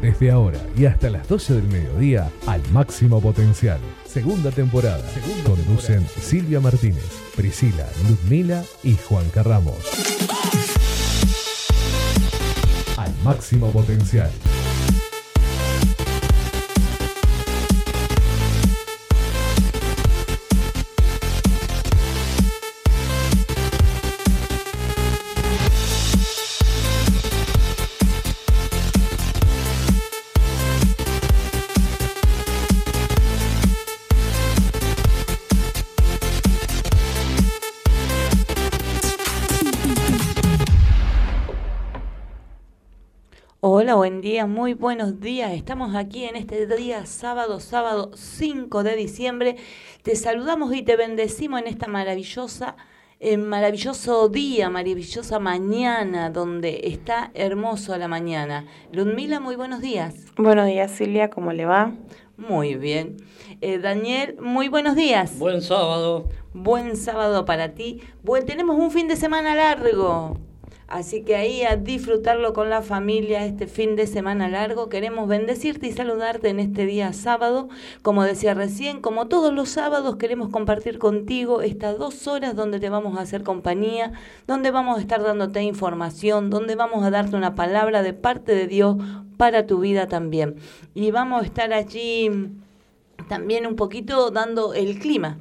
Desde ahora y hasta las 12 del mediodía, al máximo potencial. Segunda temporada. Conducen Silvia Martínez, Priscila, Ludmila y Juan Carramos. Al máximo potencial. Buen día, muy buenos días. Estamos aquí en este día sábado, sábado 5 de diciembre. Te saludamos y te bendecimos en esta maravillosa, eh, maravilloso día, maravillosa mañana, donde está hermoso la mañana. Ludmila, muy buenos días. Buenos días, Silvia, ¿cómo le va? Muy bien. Eh, Daniel, muy buenos días. Buen sábado. Buen sábado para ti. Buen, tenemos un fin de semana largo. Así que ahí a disfrutarlo con la familia este fin de semana largo. Queremos bendecirte y saludarte en este día sábado. Como decía recién, como todos los sábados, queremos compartir contigo estas dos horas donde te vamos a hacer compañía, donde vamos a estar dándote información, donde vamos a darte una palabra de parte de Dios para tu vida también. Y vamos a estar allí también un poquito dando el clima.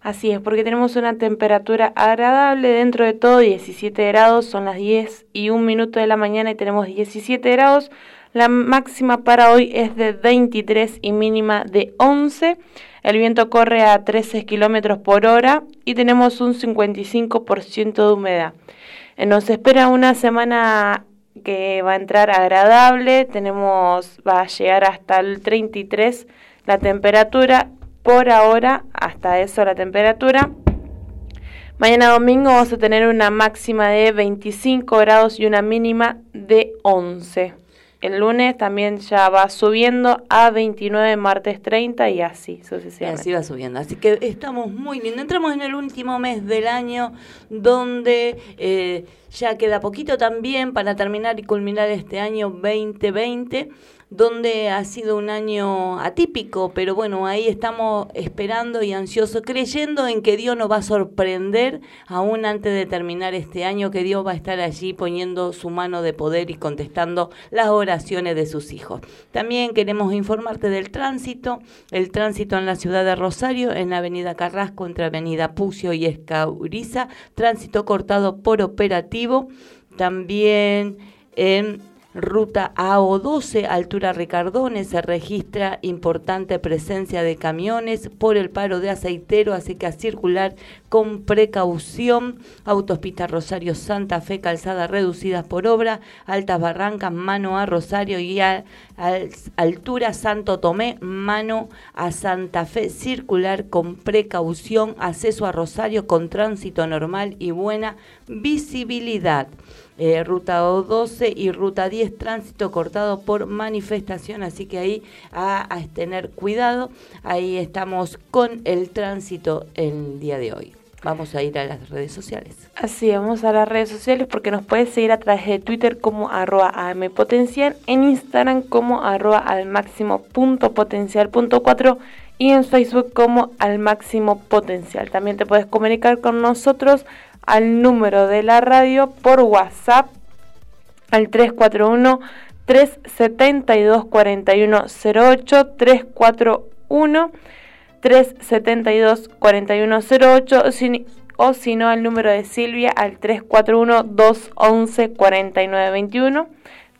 Así es, porque tenemos una temperatura agradable dentro de todo, 17 grados, son las 10 y un minuto de la mañana y tenemos 17 grados. La máxima para hoy es de 23 y mínima de 11. El viento corre a 13 kilómetros por hora y tenemos un 55% de humedad. Eh, nos espera una semana que va a entrar agradable, tenemos, va a llegar hasta el 33 la temperatura por ahora, hasta eso la temperatura. Mañana domingo vamos a tener una máxima de 25 grados y una mínima de 11. El lunes también ya va subiendo a 29, martes 30 y así sucesivamente. Así va subiendo. Así que estamos muy bien. Entramos en el último mes del año donde eh, ya queda poquito también para terminar y culminar este año 2020 donde ha sido un año atípico, pero bueno, ahí estamos esperando y ansiosos, creyendo en que Dios nos va a sorprender aún antes de terminar este año, que Dios va a estar allí poniendo su mano de poder y contestando las oraciones de sus hijos. También queremos informarte del tránsito, el tránsito en la ciudad de Rosario, en la avenida Carrasco, entre avenida Pucio y Escauriza, tránsito cortado por operativo, también en Ruta AO12, altura Ricardones, se registra importante presencia de camiones por el paro de aceitero, así que a circular con precaución. Autopista Rosario Santa Fe, calzada reducidas por obra, altas barrancas, mano a Rosario y a, altura Santo Tomé, mano a Santa Fe, circular con precaución, acceso a Rosario con tránsito normal y buena visibilidad. Eh, ruta O12 y ruta 10, tránsito cortado por manifestación, así que ahí a, tener cuidado, ahí estamos con el tránsito el día de hoy. Vamos a ir a las redes sociales. Así, vamos a las redes sociales porque nos puedes seguir a través de Twitter como arroba ampotencial, en Instagram como arroba al máximo punto potencial punto cuatro y en Facebook como al máximo potencial. También te puedes comunicar con nosotros al número de la radio por WhatsApp al 341 372 4108 341 372 4108 o si no al número de Silvia al 341 211 4921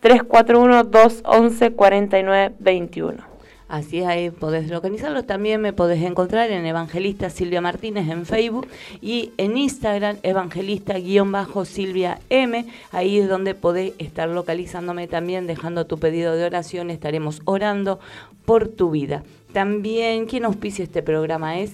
341 211 4921 Así ahí podés localizarlos. También me podés encontrar en Evangelista Silvia Martínez en Facebook y en Instagram Evangelista-Silvia M. Ahí es donde podés estar localizándome también, dejando tu pedido de oración. Estaremos orando por tu vida. También, ¿quién auspicia este programa es?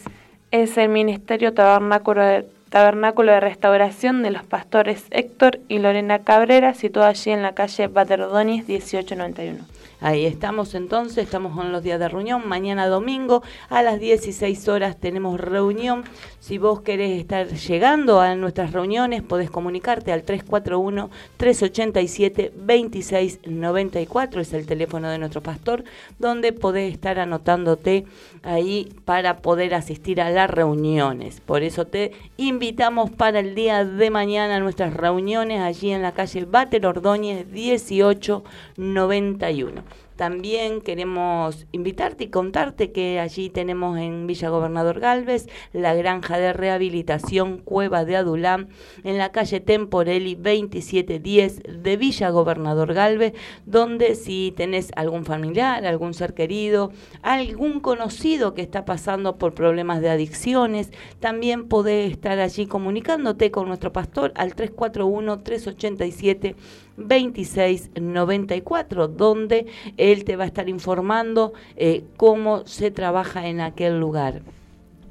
Es el Ministerio Tabernáculo de, Tabernáculo de Restauración de los Pastores Héctor y Lorena Cabrera, situado allí en la calle Baterdonis 1891. Ahí estamos entonces, estamos con los días de reunión. Mañana domingo a las 16 horas tenemos reunión. Si vos querés estar llegando a nuestras reuniones, podés comunicarte al 341-387-2694, es el teléfono de nuestro pastor, donde podés estar anotándote ahí para poder asistir a las reuniones. Por eso te invitamos para el día de mañana a nuestras reuniones allí en la calle Bater Ordóñez 1891. También queremos invitarte y contarte que allí tenemos en Villa Gobernador Galvez la granja de rehabilitación Cueva de Adulán en la calle Temporelli 2710 de Villa Gobernador Galvez, donde si tenés algún familiar, algún ser querido, algún conocido que está pasando por problemas de adicciones, también podés estar allí comunicándote con nuestro pastor al 341 387 2694, donde él te va a estar informando eh, cómo se trabaja en aquel lugar.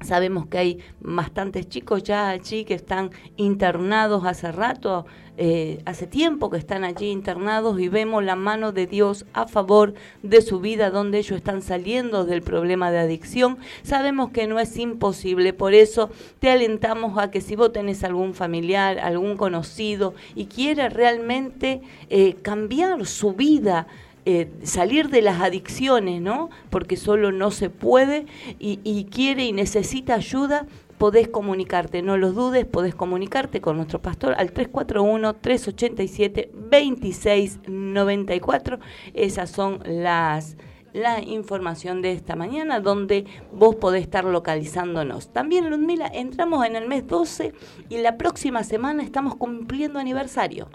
Sabemos que hay bastantes chicos ya allí que están internados hace rato, eh, hace tiempo que están allí internados y vemos la mano de Dios a favor de su vida, donde ellos están saliendo del problema de adicción. Sabemos que no es imposible, por eso te alentamos a que si vos tenés algún familiar, algún conocido y quiere realmente eh, cambiar su vida, eh, salir de las adicciones, ¿no? Porque solo no se puede y, quiere y necesita ayuda, podés comunicarte, no los dudes, podés comunicarte con nuestro pastor al 341-387-2694. Esas son las la información de esta mañana donde vos podés estar localizándonos. También, Ludmila, entramos en el mes 12 y la próxima semana estamos cumpliendo aniversario.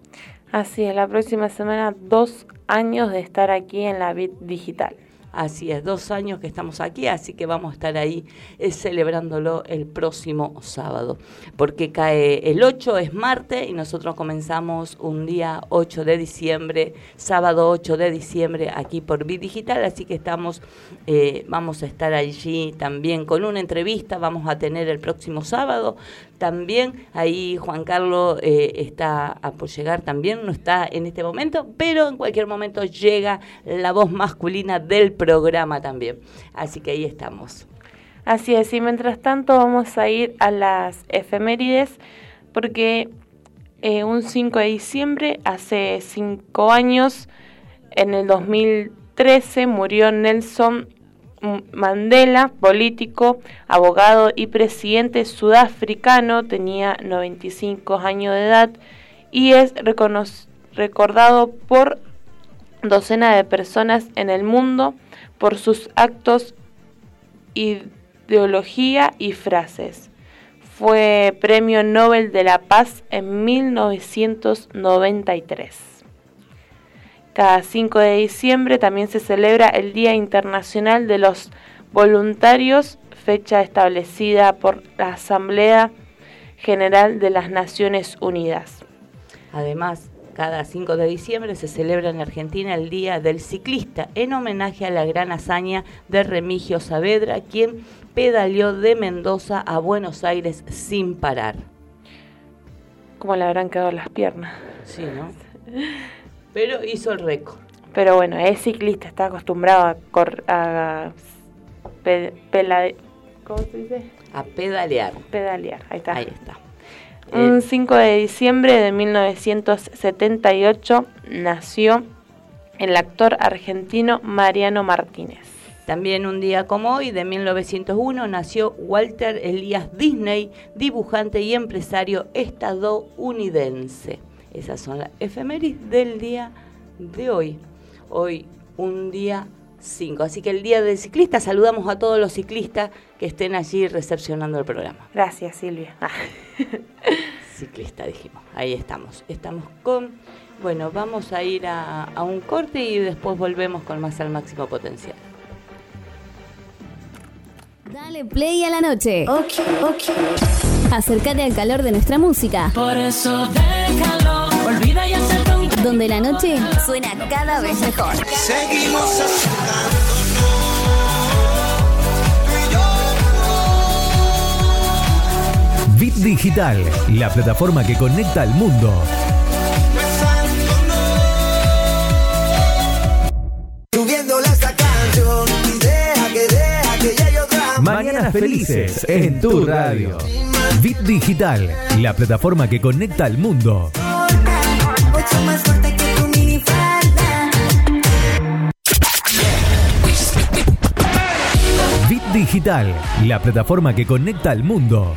Así es, la próxima semana dos años de estar aquí en la BIT Digital. Así es, dos años que estamos aquí, así que vamos a estar ahí eh, celebrándolo el próximo sábado, porque cae el 8, es martes, y nosotros comenzamos un día 8 de diciembre, sábado 8 de diciembre, aquí por Bit Digital, así que estamos, eh, vamos a estar allí también con una entrevista, vamos a tener el próximo sábado también ahí Juan Carlos eh, está a por llegar también, no está en este momento, pero en cualquier momento llega la voz masculina del programa también. Así que ahí estamos. Así es, y mientras tanto vamos a ir a las efemérides, porque eh, un 5 de diciembre, hace 5 años, en el 2013, murió Nelson Mandela, político, abogado y presidente sudafricano, tenía 95 años de edad y es recordado por docenas de personas en el mundo por sus actos, ideología y frases. Fue Premio Nobel de la Paz en 1993. Cada 5 de diciembre también se celebra el Día Internacional de los Voluntarios, fecha establecida por la Asamblea General de las Naciones Unidas. Además, cada 5 de diciembre se celebra en Argentina el Día del Ciclista, en homenaje a la gran hazaña de Remigio Saavedra, quien pedaleó de Mendoza a Buenos Aires sin parar. ¿Cómo le habrán quedado las piernas? Sí, ¿no? Pero hizo el récord. Pero bueno, es ciclista, está acostumbrado a, cor a ¿cómo se dice? A pedalear. Pedalear, ahí está. Ahí está. Un 5 eh, de diciembre de 1978 nació el actor argentino Mariano Martínez. También un día como hoy, de 1901, nació Walter Elías Disney, dibujante y empresario estadounidense. Esas son las efemérides del día de hoy. Hoy, un día 5. Así que el día del ciclista, saludamos a todos los ciclistas que estén allí recepcionando el programa. Gracias, Silvia. Ah. Ciclista, dijimos. Ahí estamos. Estamos con. Bueno, vamos a ir a, a un corte y después volvemos con más al máximo potencial. Dale play a la noche. Ok, ok. Acércate al calor de nuestra música. Por eso déjalo, olvida y acepta Donde la noche suena cada vez mejor. Seguimos Bit Digital, la plataforma que conecta al mundo. Subiéndole esta canción y deja que deja que llegue otra Mañanas felices en tu radio. Bit Digital, la plataforma que conecta al mundo. Mucho más fuerte que tu minifalda. Bit Digital, la plataforma que conecta al mundo.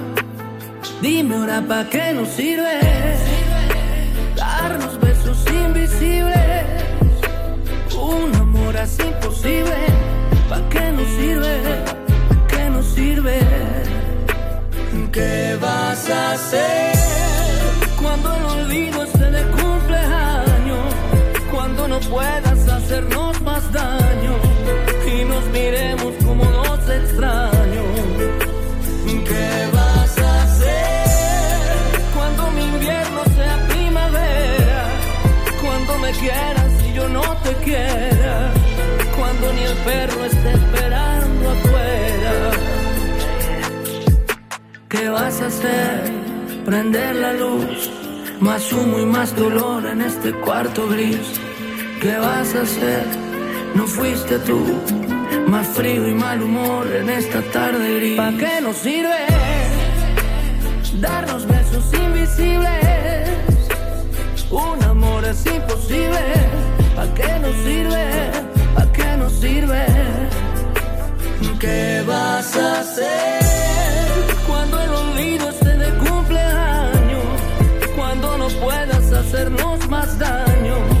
Dime ahora pa' qué nos sirve darnos besos invisibles. Un amor así imposible, ¿pa' qué nos sirve? ¿Qué nos sirve? ¿Qué vas a hacer cuando el olvido esté de cumpleaños? Cuando no puedas hacernos más daño hacer? Prender la luz. Más humo y más dolor en este cuarto gris. ¿Qué vas a hacer? No fuiste tú. Más frío y mal humor en esta tarde gris. ¿Para qué nos sirve darnos besos invisibles? Un amor es imposible. ¿Para qué nos sirve? ¿Para qué nos sirve? ¿Qué vas a hacer hacernos más daño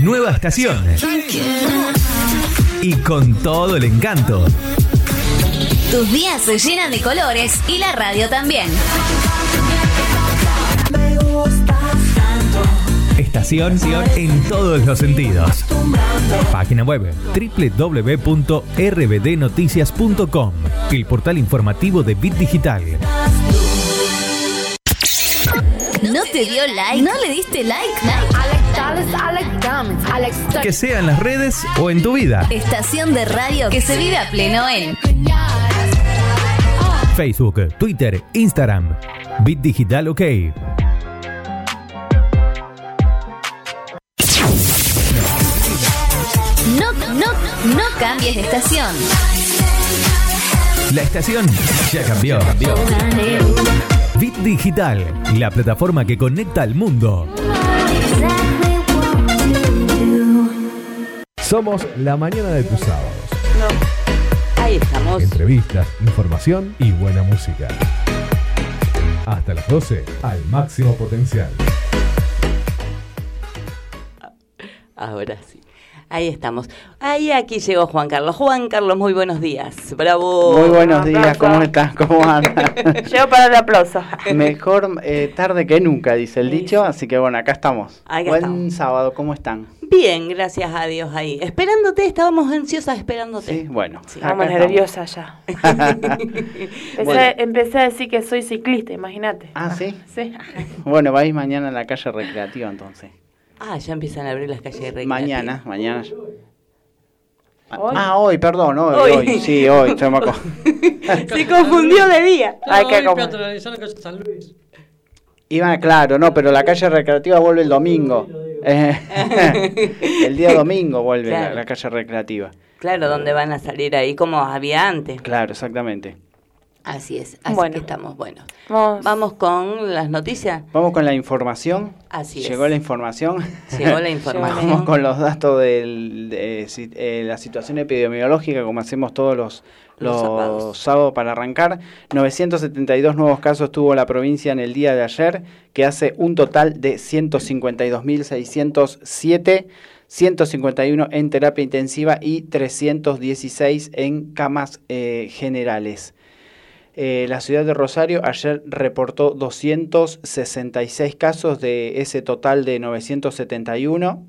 Nueva estación. Y con todo el encanto. Tus días se llenan de colores y la radio también. Estación en todos los sentidos. Página web www.rbdnoticias.com, el portal informativo de Bit Digital. ¿No te dio like? ¿No le diste like? Que sea en las redes o en tu vida. Estación de radio que se vive a pleno en Facebook, Twitter, Instagram. Bit Digital OK. No, no, no cambies de estación. La estación ya cambió. Bit Digital, la plataforma que conecta al mundo. Somos la mañana de tus sábados. Ahí estamos. Entrevistas, información y buena música. Hasta las 12 al máximo potencial. Ahora sí. Ahí estamos. Ahí aquí llegó Juan Carlos. Juan Carlos, muy buenos días. Bravo. Muy buenos días, ¿cómo estás? ¿Cómo andas? Llego para el aplauso. Mejor eh, tarde que nunca, dice el dicho, así que bueno, acá estamos. Acá Buen estamos. sábado, ¿cómo están? Bien, gracias a Dios ahí. Esperándote, estábamos ansiosas esperándote. Sí, bueno. Sí. estamos. nerviosa ya. Empecé, Bueno. empecé a decir que soy ciclista, imagínate. Ah, ¿sí? Sí. Bueno, vais mañana a la calle recreativa entonces. Ah, ya empiezan a abrir las calles de Mañana, mañana. Hoy. Ah, hoy, perdón, hoy, Hoy. hoy, sí, hoy, se Se confundió de día. Hay que comer. peatonalizar la calle San Luis. Iban, claro, no, pero la calle recreativa vuelve el domingo. El día domingo vuelve la calle recreativa. Claro, donde van a salir ahí como había antes. Claro, exactamente. Así es, así Bueno. que estamos, bueno. Vamos. Vamos con las noticias. Vamos con la información. Así es. Llegó la información. Llegó la información. Vamos con los datos de la situación epidemiológica, como hacemos todos los, Los los sábados. sábados para arrancar. 972 nuevos casos tuvo la provincia en el día de ayer, que hace un total de 152.607. 151 en terapia intensiva y 316 en camas eh, generales. Eh, la ciudad de Rosario ayer reportó 266 casos de ese total de 971.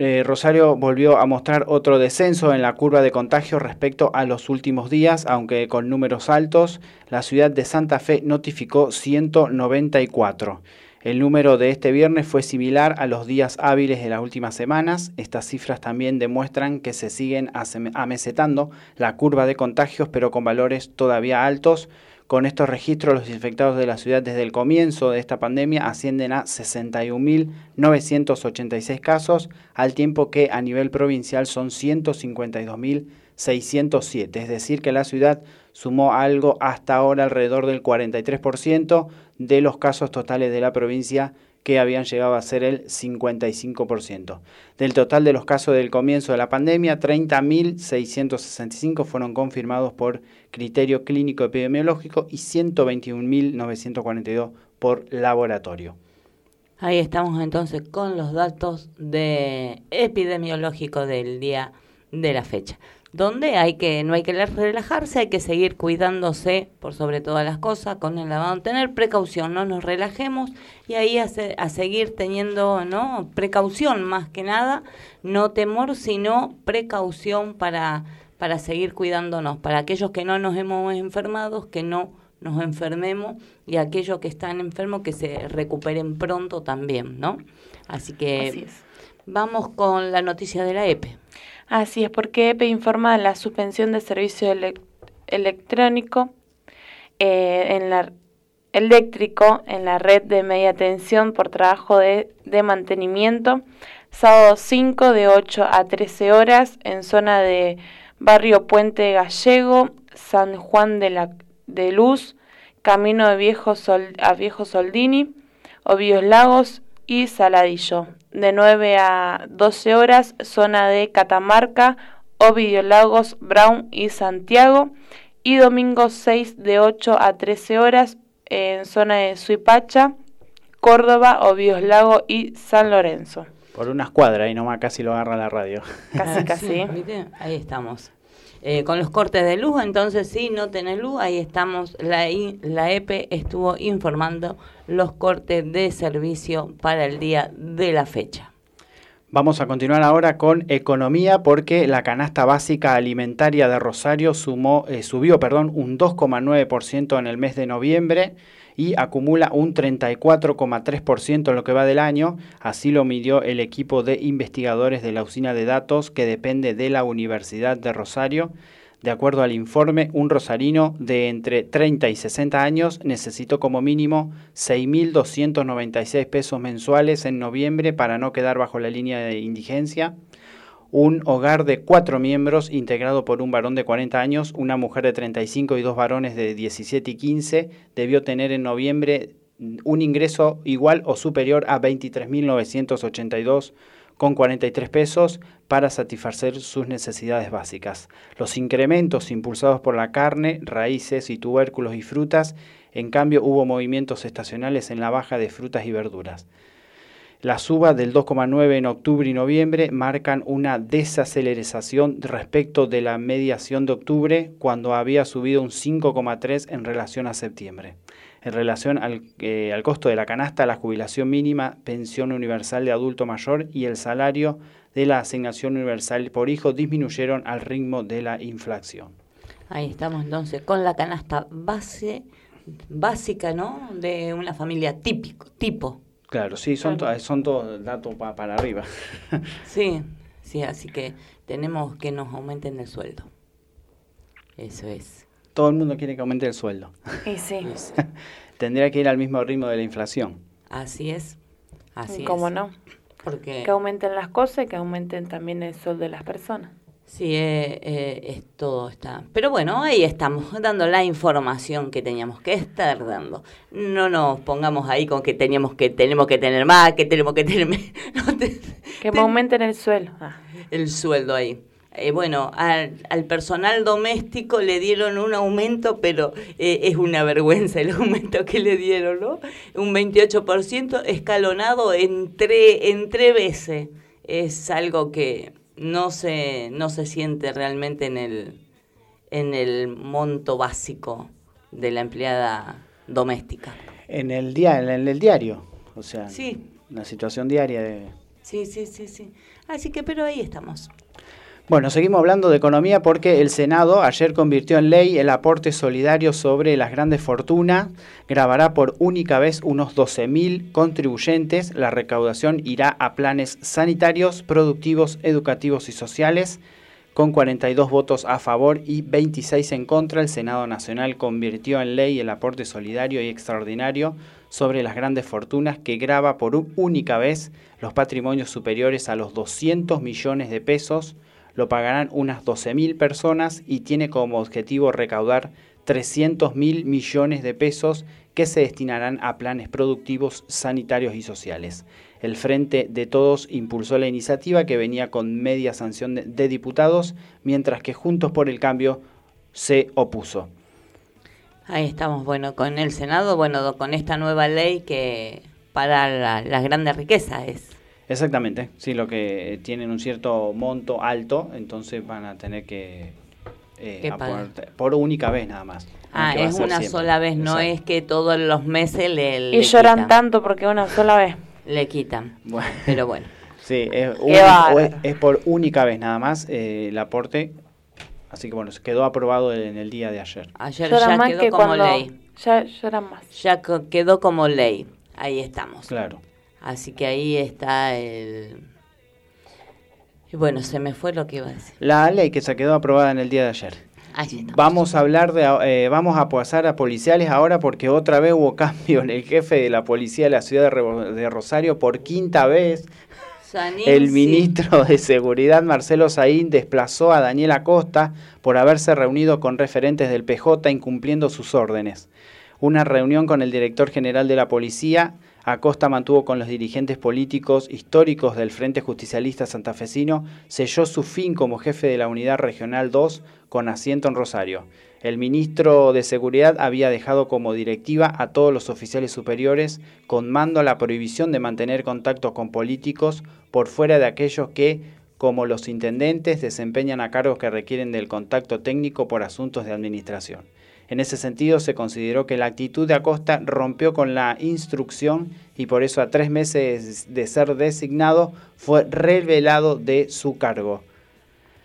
Eh, Rosario volvió a mostrar otro descenso en la curva de contagio respecto a los últimos días, aunque con números altos. La ciudad de Santa Fe notificó 194. El número de este viernes fue similar a los días hábiles de las últimas semanas. Estas cifras también demuestran que se siguen amesetando la curva de contagios, pero con valores todavía altos, Con estos registros, los infectados de la ciudad desde el comienzo de esta pandemia ascienden a 61.986 casos, al tiempo que a nivel provincial son 152.607. Es decir, que la ciudad sumó algo hasta ahora alrededor del 43% de los casos totales de la provincia que habían llegado a ser el 55%. Del total de los casos del comienzo de la pandemia, 30.665 fueron confirmados por criterio clínico epidemiológico y 121.942 por laboratorio. Ahí estamos entonces con los datos de epidemiológico del día de la fecha donde hay que no hay que relajarse, hay que seguir cuidándose por sobre todas las cosas, con el lavado, tener precaución, no nos relajemos y ahí a, a seguir teniendo no precaución más que nada, no temor, sino precaución para para seguir cuidándonos, para aquellos que no nos hemos enfermado, que no nos enfermemos y aquellos que están enfermos que se recuperen pronto también, ¿no? Así que vamos con la noticia de la EPE. Así es, porque EPE informa de la suspensión de servicio electrónico eh, en la eléctrico en la red de media tensión por trabajo de, mantenimiento, sábado 5 de 8 a 13 horas en zona de Barrio Puente Gallego, San Juan de, la, de Luz, Camino de Viejo Sol, a Viejo Soldini, Obios Lagos y Saladillo de 9 a 12 horas, zona de Catamarca, Ovidio Lagos, Brown y Santiago, y domingo 6 de 8 a 13 horas en zona de Suipacha, Córdoba, Ovios Lago y San Lorenzo. Por unas cuadras y nomás casi lo agarra la radio. Casi, casi. Ahí estamos. Eh, con los cortes de luz, entonces si no tenés luz, ahí estamos, la, la EPE estuvo informando los cortes de servicio para el día de la fecha. Vamos a continuar ahora con economía porque la canasta básica alimentaria de Rosario sumó, eh, subió perdón, un 2,9% en el mes de noviembre y acumula un 34,3% en lo que va del año. Así lo midió el equipo de investigadores de la usina de datos que depende de la Universidad de Rosario. De acuerdo al informe, un rosarino de entre 30 y 60 años necesitó como mínimo 6.296 pesos mensuales en noviembre para no quedar bajo la línea de indigencia un hogar de cuatro miembros integrado por un varón de 40 años, una mujer de 35 y dos varones de 17 y 15 debió tener en noviembre un ingreso igual o superior a 23.982 con 43 pesos para satisfacer sus necesidades básicas. Los incrementos impulsados por la carne, raíces y tubérculos y frutas, en cambio hubo movimientos estacionales en la baja de frutas y verduras. La suba del 2,9 en octubre y noviembre marcan una desaceleración respecto de la mediación de octubre, cuando había subido un 5,3 en relación a septiembre. En relación al, eh, al, costo de la canasta, la jubilación mínima, pensión universal de adulto mayor y el salario de la asignación universal por hijo disminuyeron al ritmo de la inflación. Ahí estamos entonces con la canasta base básica, ¿no? De una familia típico, tipo Claro, sí, son, son todos datos para arriba. sí, sí, así que tenemos que nos aumenten el sueldo. Eso es. Todo el mundo quiere que aumente el sueldo. Y sí. Tendría que ir al mismo ritmo de la inflación. Así es. Así ¿Cómo es. no? Porque... Que aumenten las cosas y que aumenten también el sueldo de las personas. Sí, eh, eh, es todo está. Pero bueno, ahí estamos, dando la información que teníamos que estar dando. No nos pongamos ahí con que teníamos que tenemos que tener más, que tenemos que tener que me aumenten el sueldo. Ah. El sueldo ahí. Eh, bueno, al, al, personal doméstico le dieron un aumento, pero eh, es una vergüenza el aumento que le dieron, ¿no? Un 28% escalonado en, en tres veces. Es algo que no se, no se siente realmente en el, en el monto básico de la empleada doméstica. En el, día, en el diario, o sea, sí. la situación diaria de... Sí, sí, sí, sí. Así que, pero ahí estamos. Bueno, seguimos hablando de economía porque el Senado ayer convirtió en ley el aporte solidario sobre las grandes fortunas. Grabará por única vez unos 12.000 contribuyentes. La recaudación irá a planes sanitarios, productivos, educativos y sociales Con 42 votos a favor y 26 en contra, el Senado Nacional convirtió en ley el aporte solidario y extraordinario sobre las grandes fortunas que graba por única vez los patrimonios superiores a los 200 millones de pesos. Lo pagarán unas 12.000 personas y tiene como objetivo recaudar 300 mil millones de pesos que se destinarán a planes productivos, sanitarios y sociales. El Frente de Todos impulsó la iniciativa que venía con media sanción de, diputados, mientras que Juntos por el Cambio se opuso. Ahí estamos, bueno, con el Senado, bueno, con esta nueva ley que para las grandes riquezas es. Exactamente, sí, lo que tienen un cierto monto alto, entonces van a tener que eh, por única vez nada más. Ah, es una sola vez, no es que todos los meses le, Y lloran tanto porque una sola vez. Le quitan, pero bueno. sí, es, es, por única vez nada más eh, el aporte, así que bueno, se quedó aprobado en el día de ayer. Ayer ya quedó como ley. Ya lloran más. Ya quedó como ley, ahí estamos. Claro. Así que ahí está el y bueno, se me fue lo que iba a decir. La ley que se quedó aprobada en el día de ayer. Vamos a hablar de, eh, vamos a pasar a policiales ahora porque otra vez hubo cambio en el jefe de la policía de la ciudad de, Rosario por quinta vez. el ministro de Seguridad, Marcelo Saín, desplazó a Daniel Acosta por haberse reunido con referentes del PJ incumpliendo sus órdenes. Una reunión con el director general de la policía Acosta mantuvo con los dirigentes políticos históricos del Frente Justicialista Santafesino, selló su fin como jefe de la Unidad Regional 2 con asiento en Rosario. El ministro de Seguridad había dejado como directiva a todos los oficiales superiores con mando a la prohibición de mantener contacto con políticos por fuera de aquellos que, como los intendentes, desempeñan a cargos que requieren del contacto técnico por asuntos de administración. En ese sentido, se consideró que la actitud de Acosta rompió con la instrucción y por eso a tres meses de ser designado fue revelado de su cargo.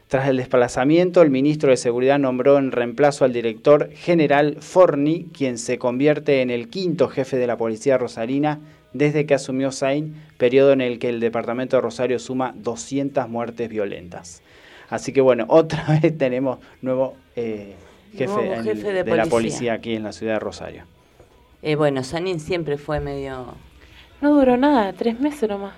Tras el desplazamiento, el ministro de Seguridad nombró en reemplazo al director general Forni, quien se convierte en el quinto jefe de la policía rosarina desde que asumió Sain, periodo en el que el departamento de Rosario suma 200 muertes violentas. Así que bueno, otra vez tenemos nuevo eh, jefe, de, la policía aquí en la ciudad de Rosario. Eh, bueno, Sanín siempre fue medio... No duró nada, tres meses nomás.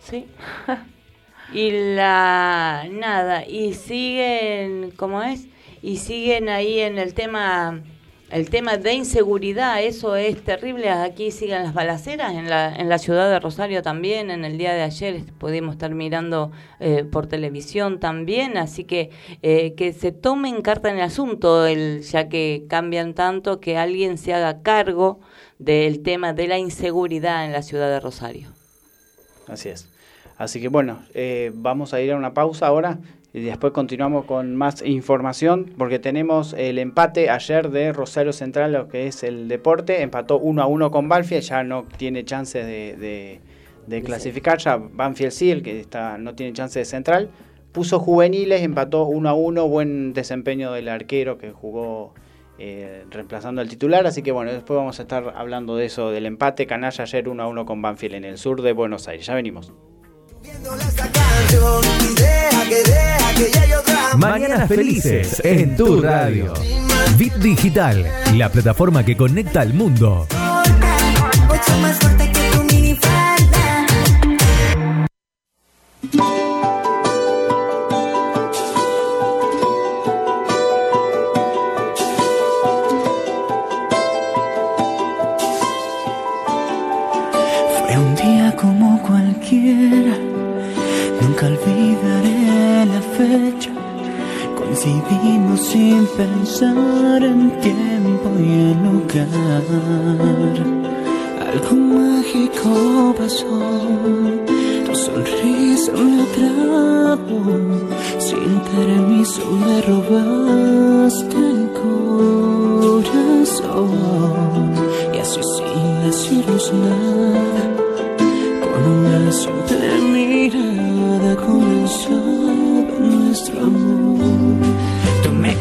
Sí. y la... nada, y siguen, ¿cómo es? Y siguen ahí en el tema el tema de inseguridad, eso es terrible. Aquí siguen las balaceras en la, en la ciudad de Rosario también. En el día de ayer pudimos estar mirando eh, por televisión también. Así que eh, que se tomen carta en el asunto, el, ya que cambian tanto, que alguien se haga cargo del tema de la inseguridad en la ciudad de Rosario. Así es. Así que bueno, eh, vamos a ir a una pausa ahora y después continuamos con más información porque tenemos el empate ayer de Rosario Central, lo que es el deporte. Empató 1 a 1 con Banfield, ya no tiene chance de, clasificar. Ya Banfield sí, el que está, no tiene chance de central. Puso juveniles, empató 1 a 1. Buen desempeño del arquero que jugó eh, reemplazando al titular. Así que bueno, después vamos a estar hablando de eso, del empate. Canalla ayer 1 a 1 con Banfield en el sur de Buenos Aires. Ya venimos. Mañanas felices en tu radio. Bit Digital, la plataforma que conecta al mundo. Nunca olvidaré la fecha Coincidimos sin pensar en tiempo y en lugar. Algo mágico pasó, tu sonrisa me atrapó. Sin permiso me robaste el corazón. Y así sin decirnos nada, con una simple mirada comenzaba nuestro amor.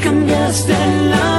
Cambiaste la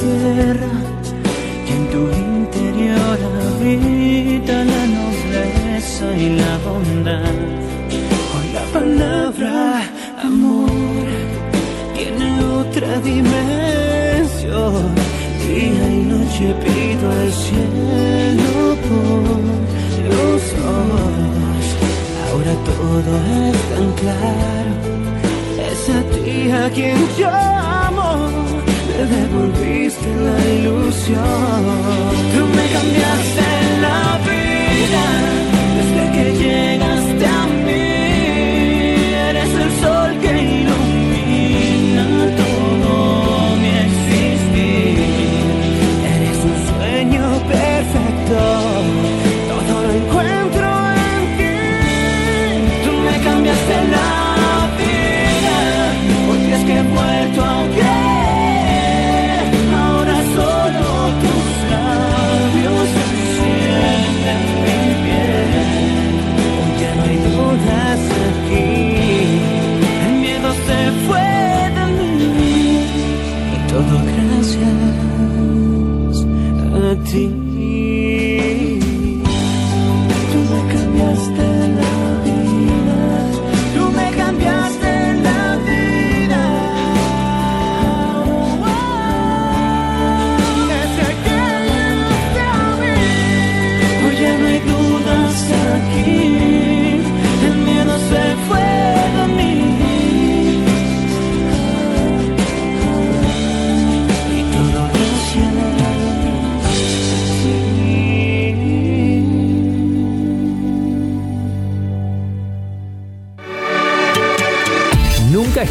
tierra, y en tu interior habita la nobleza y la bondad. Hoy la palabra amor tiene otra dimensión. Día y noche pido al cielo por los ojos. Ahora todo es tan claro. Es a ti a quien yo amo. Me devolviste la ilusión. Tú me cambiaste la vida desde que llegaste a mí.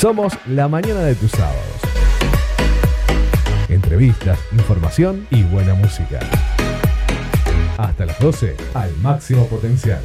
Somos la mañana de tus sábados. Entrevistas, información y buena música. Hasta las 12, al máximo potencial.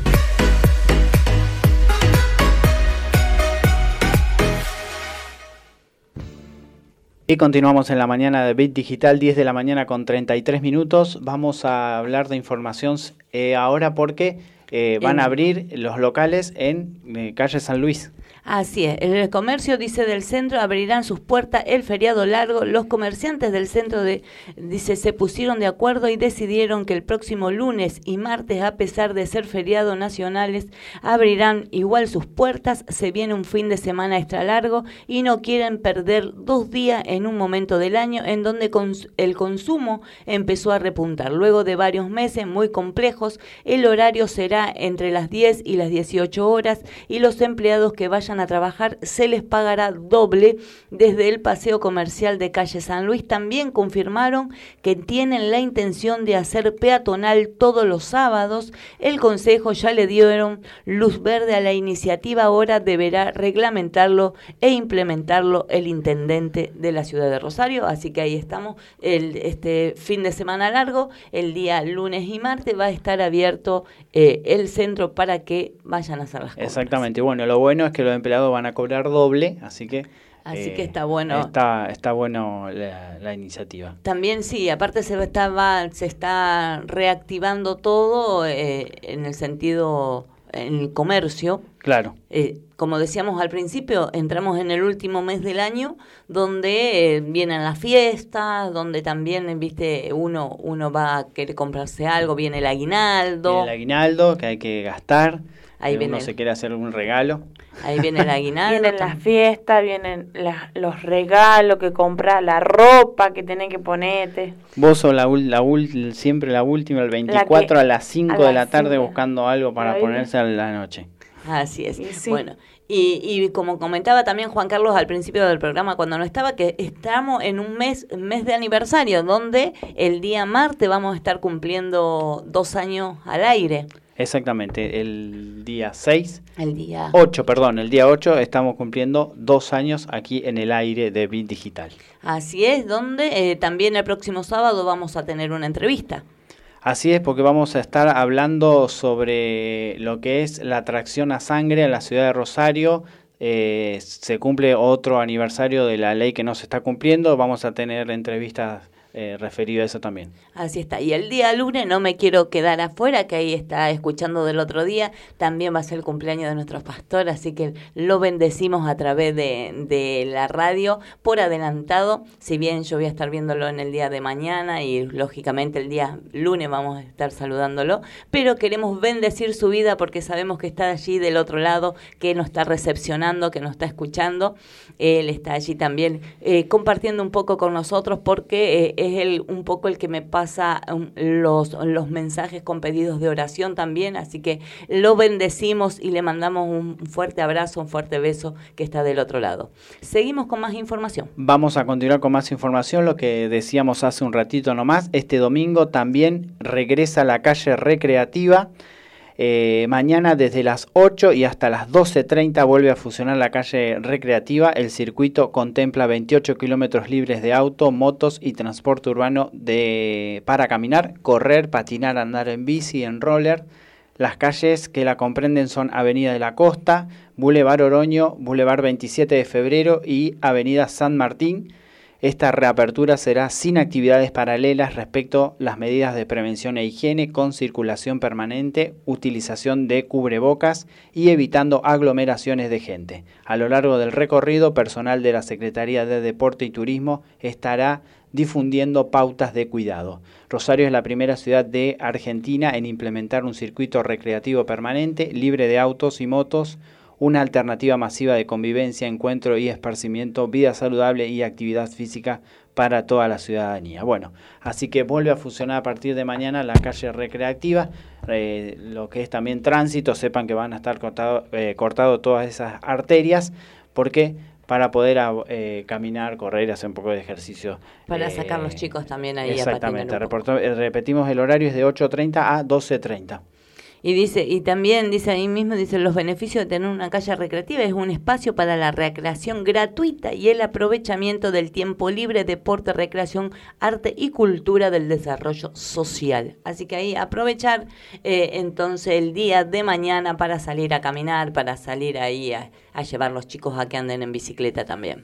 Y continuamos en la mañana de Bit Digital, 10 de la mañana con 33 minutos. Vamos a hablar de información eh, ahora porque eh, van a abrir los locales en eh, calle San Luis. Así es, el comercio dice del centro abrirán sus puertas el feriado largo. Los comerciantes del centro de dice se pusieron de acuerdo y decidieron que el próximo lunes y martes, a pesar de ser feriados nacionales, abrirán igual sus puertas. Se viene un fin de semana extra largo y no quieren perder dos días en un momento del año en donde el consumo empezó a repuntar. Luego de varios meses muy complejos, el horario será entre las 10 y las 18 horas y los empleados que vayan a trabajar se les pagará doble desde el paseo comercial de calle San Luis. También confirmaron que tienen la intención de hacer peatonal todos los sábados. El Consejo ya le dieron luz verde a la iniciativa, ahora deberá reglamentarlo e implementarlo el intendente de la ciudad de Rosario. Así que ahí estamos, el, este fin de semana largo, el día lunes y martes va a estar abierto eh, el centro para que vayan a hacer las cosas. Exactamente. Bueno, lo bueno es que los van a cobrar doble, así que... Así eh, que está bueno. Está, está bueno la, la iniciativa. También sí, aparte se está, va- se está reactivando todo eh, en el sentido, en el comercio. Claro. Eh, como decíamos al principio, entramos en el último mes del año donde eh, vienen las fiestas, donde también, viste, uno, uno va a querer comprarse algo, viene el aguinaldo, Viene el aguinaldo que hay que gastar. Ahí viene uno el- se quiere hacer un regalo. Ahí viene el aguinaldo. Vienen las fiestas, vienen las- los regalos que compras, la ropa que tenés que ponerte. Vos sos la, ul- la ul- siempre la última, el 24 a las 5 a de la tarde buscando algo para ponerse a la noche. Así es. Y sí. Bueno, y, y como comentaba también Juan Carlos al principio del programa cuando no estaba, que estamos en un mes, mes de aniversario, donde el día martes vamos a estar cumpliendo dos años al aire. Exactamente, el día 6. El día 8, perdón, el día 8 estamos cumpliendo dos años aquí en el aire de Bit Digital. Así es, donde eh, también el próximo sábado vamos a tener una entrevista. Así es, porque vamos a estar hablando sobre lo que es la atracción a sangre en la ciudad de Rosario. Eh, se cumple otro aniversario de la ley que no se está cumpliendo. Vamos a tener entrevistas eh, referido a eso también. Así está. Y el día lunes no me quiero quedar afuera, que ahí está escuchando del otro día. También va a ser el cumpleaños de nuestro pastor, así que lo bendecimos a través de, de la radio por adelantado. Si bien yo voy a estar viéndolo en el día de mañana y lógicamente el día lunes vamos a estar saludándolo, pero queremos bendecir su vida porque sabemos que está allí del otro lado, que nos está recepcionando, que nos está escuchando. Él está allí también eh, compartiendo un poco con nosotros porque eh, es el, un poco el que me pasa um, los, los mensajes con pedidos de oración también, así que lo bendecimos y le mandamos un fuerte abrazo, un fuerte beso que está del otro lado. Seguimos con más información. Vamos a continuar con más información, lo que decíamos hace un ratito nomás, este domingo también regresa a la calle recreativa. Eh, mañana desde las 8 y hasta las 12.30 vuelve a funcionar la calle recreativa. El circuito contempla 28 kilómetros libres de auto, motos y transporte urbano de, para caminar, correr, patinar, andar en bici, en roller. Las calles que la comprenden son Avenida de la Costa, Boulevard Oroño, Boulevard 27 de Febrero y Avenida San Martín. Esta reapertura será sin actividades paralelas respecto a las medidas de prevención e higiene con circulación permanente, utilización de cubrebocas y evitando aglomeraciones de gente. A lo largo del recorrido, personal de la Secretaría de Deporte y Turismo estará difundiendo pautas de cuidado. Rosario es la primera ciudad de Argentina en implementar un circuito recreativo permanente, libre de autos y motos, una alternativa masiva de convivencia, encuentro y esparcimiento, vida saludable y actividad física para toda la ciudadanía. Bueno, así que vuelve a funcionar a partir de mañana la calle recreativa, eh, lo que es también tránsito, sepan que van a estar cortado, eh, cortado todas esas arterias, porque para poder eh, caminar, correr, hacer un poco de ejercicio. Para sacar los chicos también ahí. Exactamente, repetimos, el horario es de 8.30 a 12.30. Y dice, y también dice ahí mismo, dice los beneficios de tener una calle recreativa es un espacio para la recreación gratuita y el aprovechamiento del tiempo libre, deporte, recreación, arte y cultura del desarrollo social. Así que ahí aprovechar eh, entonces el día de mañana para salir a caminar, para salir ahí a, a llevar los chicos a que anden en bicicleta también.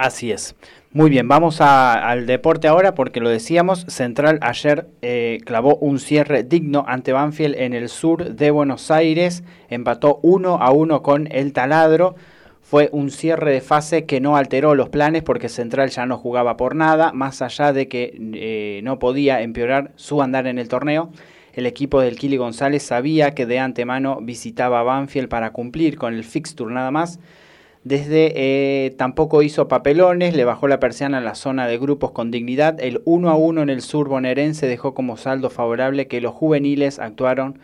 Así es. Muy bien, vamos al deporte ahora porque lo decíamos, Central ayer eh, clavó un cierre digno ante Banfield en el sur de Buenos Aires, empató 1 a 1 con el taladro, fue un cierre de fase que no alteró los planes porque Central ya no jugaba por nada, más allá de que eh, no podía empeorar su andar en el torneo. El equipo del Kili González sabía que de antemano visitaba Banfield para cumplir con el fixture nada más desde eh, tampoco hizo papelones, le bajó la persiana en la zona de grupos con dignidad. El 1 a 1 en el sur bonaerense dejó como saldo favorable que los juveniles actuaron,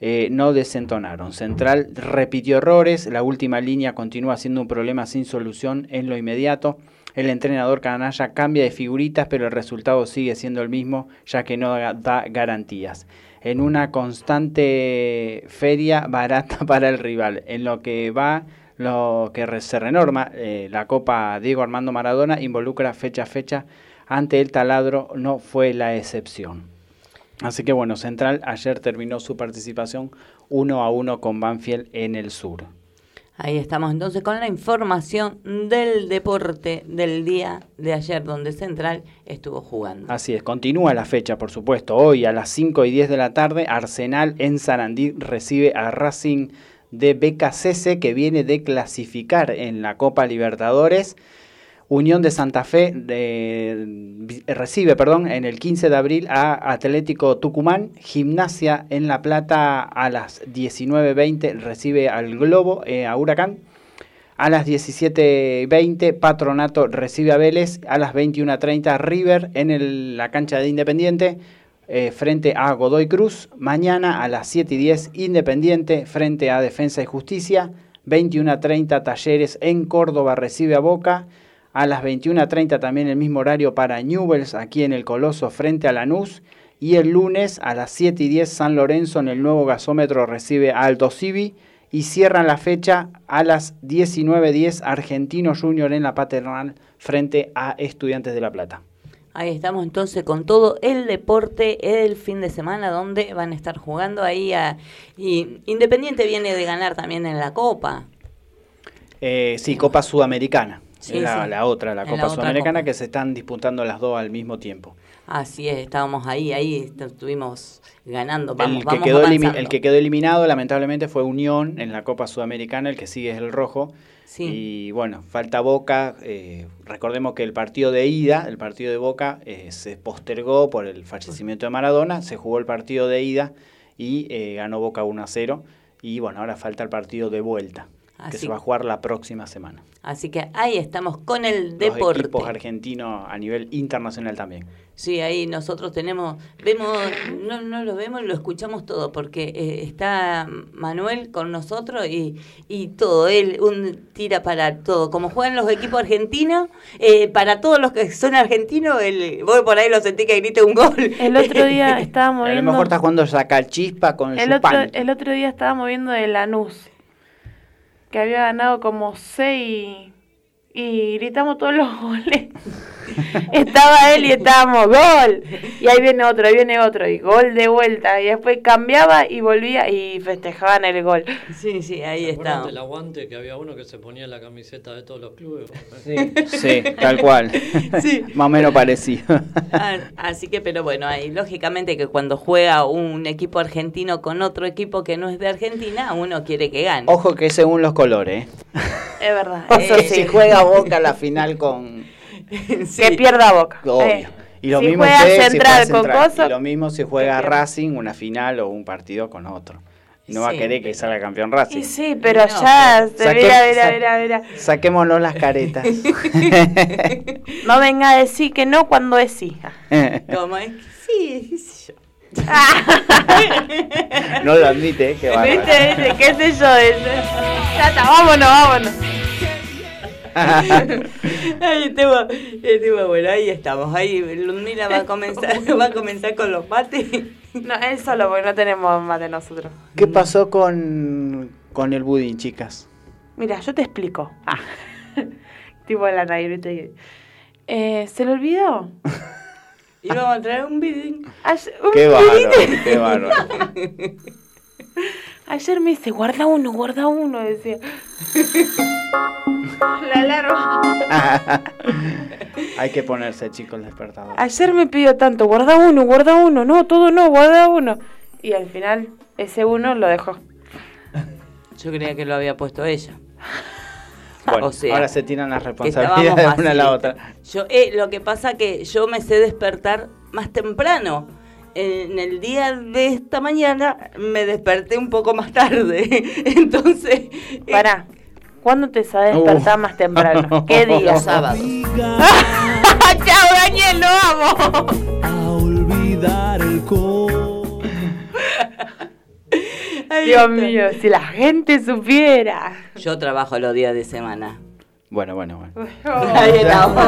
eh, no desentonaron. Central repitió errores, la última línea continúa siendo un problema sin solución en lo inmediato. El entrenador canalla cambia de figuritas, pero el resultado sigue siendo el mismo, ya que no da garantías. En una constante feria barata para el rival, en lo que va lo que se renorma, eh, la Copa Diego Armando Maradona involucra fecha a fecha ante el taladro, no fue la excepción. Así que bueno, Central ayer terminó su participación uno a uno con Banfield en el sur. Ahí estamos entonces con la información del deporte del día de ayer donde Central estuvo jugando. Así es, continúa la fecha por supuesto. Hoy a las 5 y 10 de la tarde Arsenal en Sarandí recibe a Racing de BKCC que viene de clasificar en la Copa Libertadores. Unión de Santa Fe recibe perdón, en el 15 de abril a Atlético Tucumán. Gimnasia en La Plata a las 19.20 recibe al Globo, eh, a Huracán. A las 17.20 Patronato recibe a Vélez. A las 21.30 River en la cancha de Independiente. Eh, frente a Godoy Cruz. Mañana a las 7 y 10 Independiente frente a Defensa y Justicia. 21 a 30 Talleres en Córdoba recibe a Boca. A las 21 a 30 también el mismo horario para Newells aquí en el Coloso frente a Lanús. Y el lunes a las 7 y 10 San Lorenzo en el nuevo gasómetro recibe a Alto Civi. Y cierran la fecha a las 19.10 Argentino Junior en la paternal frente a Estudiantes de La Plata. Ahí estamos entonces con todo el deporte el fin de semana donde van a estar jugando ahí. A, y Independiente viene de ganar también en la Copa. Eh, sí, Copa Sudamericana. Sí, la, sí. la otra, la En Copa la Sudamericana Copa. que se están disputando las dos al mismo tiempo. Así es, estábamos ahí, ahí est- estuvimos ganando. Vamos, el, que vamos quedó elimi- avanzando. el que quedó eliminado lamentablemente fue Unión en la Copa Sudamericana, el que sigue es el rojo. Y bueno, falta Boca. eh, recordemos que el partido de ida, el partido de Boca, eh, se postergó por el fallecimiento de Maradona. Se jugó el partido de ida y eh, ganó Boca 1 a 0. Y bueno, ahora falta el partido de vuelta, que se va a jugar la próxima semana. Así que ahí estamos con el Los deporte. equipos argentinos a nivel internacional también. Sí, ahí nosotros tenemos, vemos, no, no lo vemos, lo escuchamos todo, porque eh, está Manuel con nosotros y, y todo, él un tira para todo. Como juegan los equipos argentinos, eh, para todos los que son argentinos, el, vos por ahí lo sentí que grite un gol. El otro día estábamos A lo viendo... mejor está jugando sacar chispa con El su otro, pan. el otro día estábamos viendo de Lanús, que había ganado como seis y gritamos todos los goles. Estaba él y estábamos, gol. Y ahí viene otro, ahí viene otro, y gol de vuelta. Y después cambiaba y volvía y festejaban el gol. Sí, sí, ahí ¿Se acuerdan está. del aguante que había uno que se ponía la camiseta de todos los clubes? Sí, tal cual. Más o menos parecido. Ah, Así que, pero bueno, ahí lógicamente que cuando juega un equipo argentino con otro equipo que no es de Argentina, uno quiere que gane. Ojo que según los colores. ¿eh? Es verdad. Eso Eh, sí. Si juega Boca la final con... Que pierda Boca. Obvio. Eh, Y lo si mismo juega si Central juega con Central. Coso, Y lo mismo si juega. Racing una final o un partido con otro. No va a Sí. querer que salga campeón Racing. Y sí, pero No, ya, pero- mira, Saque- mira, sa- mira, mira. Saquémonos las caretas. No venga a decir que no cuando es sí. Como es que sí, qué sé yo. no lo admite, eh, que va. ¿Viste? ¿Viste? ¿Qué sé yo? Está, vámonos, vámonos. Ahí estuvo, estuvo bueno, ahí estamos. Ahí Ludmila va a comenzar, va a comenzar con los mates. No, él solo, porque no tenemos más de nosotros. ¿Qué pasó con, con el budín, chicas? Mira, yo te explico. Ah. tipo la negrita. y- Eh, ¿Se le olvidó? Y vamos a traer un. Ayer, un Qué bárbaro, qué bárbaro. Ayer me dice, guarda uno, guarda uno, decía. la alarma. Hay que ponerse, chicos, el despertador. Ayer me pidió tanto, guarda uno, guarda uno, no, todo no, guarda uno. Y al final, ese uno lo dejó. Yo creía que lo había puesto ella. Bueno, o sea, ahora se tiran las responsabilidades de una a la otra. Yo, eh, lo que pasa que yo me sé despertar más temprano. En el día de esta mañana me desperté un poco más tarde. Entonces. eh, Pará, ¿cuándo te sabes despertar Uh. más temprano? ¿Qué día? Los sábados. ¡Chao, Daniel, lo amo! A olvidar el Dios mío, si la gente supiera. Yo trabajo los días de semana. Bueno, bueno, bueno. Ahí estamos.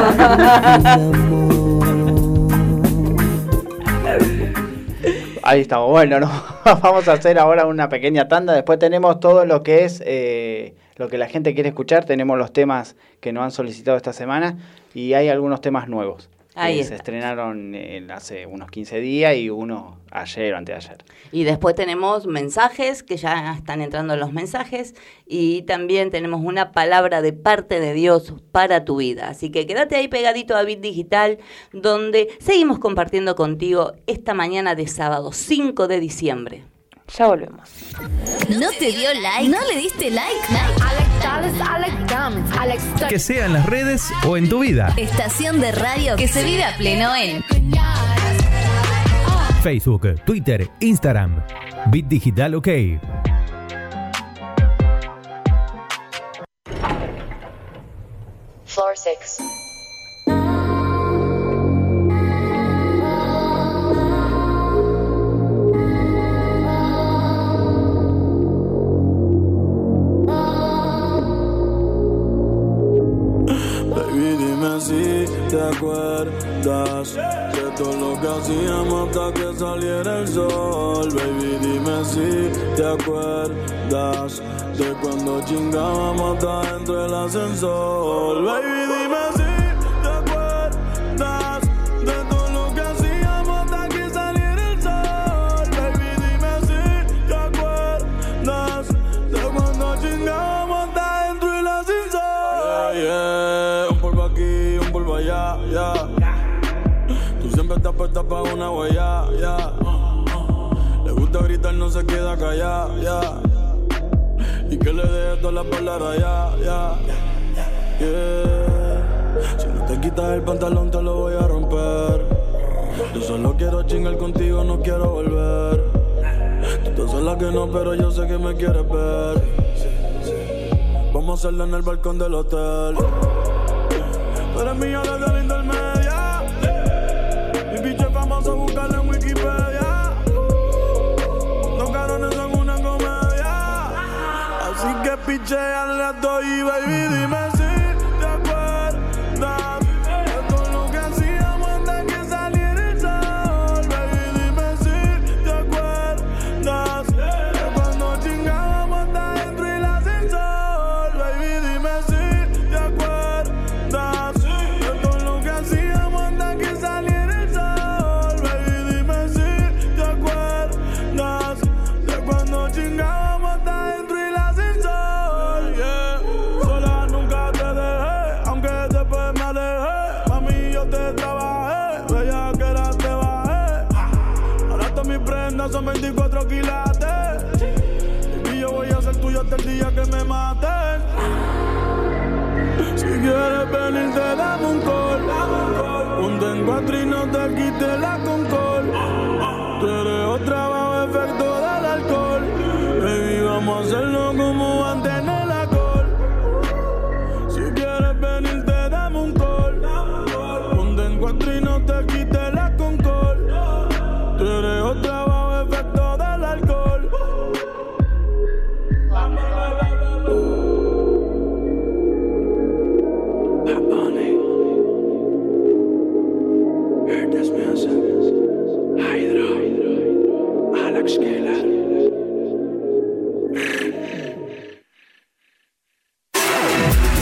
Ahí estamos. Bueno, no, vamos a hacer ahora una pequeña tanda. Después tenemos todo lo que es eh, lo que la gente quiere escuchar. Tenemos los temas que nos han solicitado esta semana y hay algunos temas nuevos. Ahí se estrenaron eh, hace unos 15 días y uno ayer o antes de ayer. Y después tenemos mensajes, que ya están entrando los mensajes, y también tenemos una palabra de parte de Dios para tu vida. Así que quédate ahí pegadito a Bit Digital, donde seguimos compartiendo contigo esta mañana de sábado 5 de diciembre. Ya volvemos. ¿No te dio like? ¿No le diste like? Que sea en las redes o en tu vida. Estación de radio que se vive a pleno en Facebook, Twitter, Instagram. Bit Digital OK. Floor 6. Si te acuerdas de todo lo que hacíamos hasta que saliera el sol. Baby, dime si te acuerdas de cuando chingábamos hasta dentro del ascensor. Baby, dime puesta para una huella, ya. Le gusta gritar, no se queda callada, ya. Y que le deje todas las palabras, ya, ya. Yeah. Si no te quitas el pantalón, te lo voy a romper. Yo solo quiero chingar contigo, no quiero volver. Tú te sabes la que no, pero yo sé que me quieres ver. Vamos a hacerlo en el balcón del hotel. Tú eres mía desde la a todo y baby, dime cuatro y no te quites la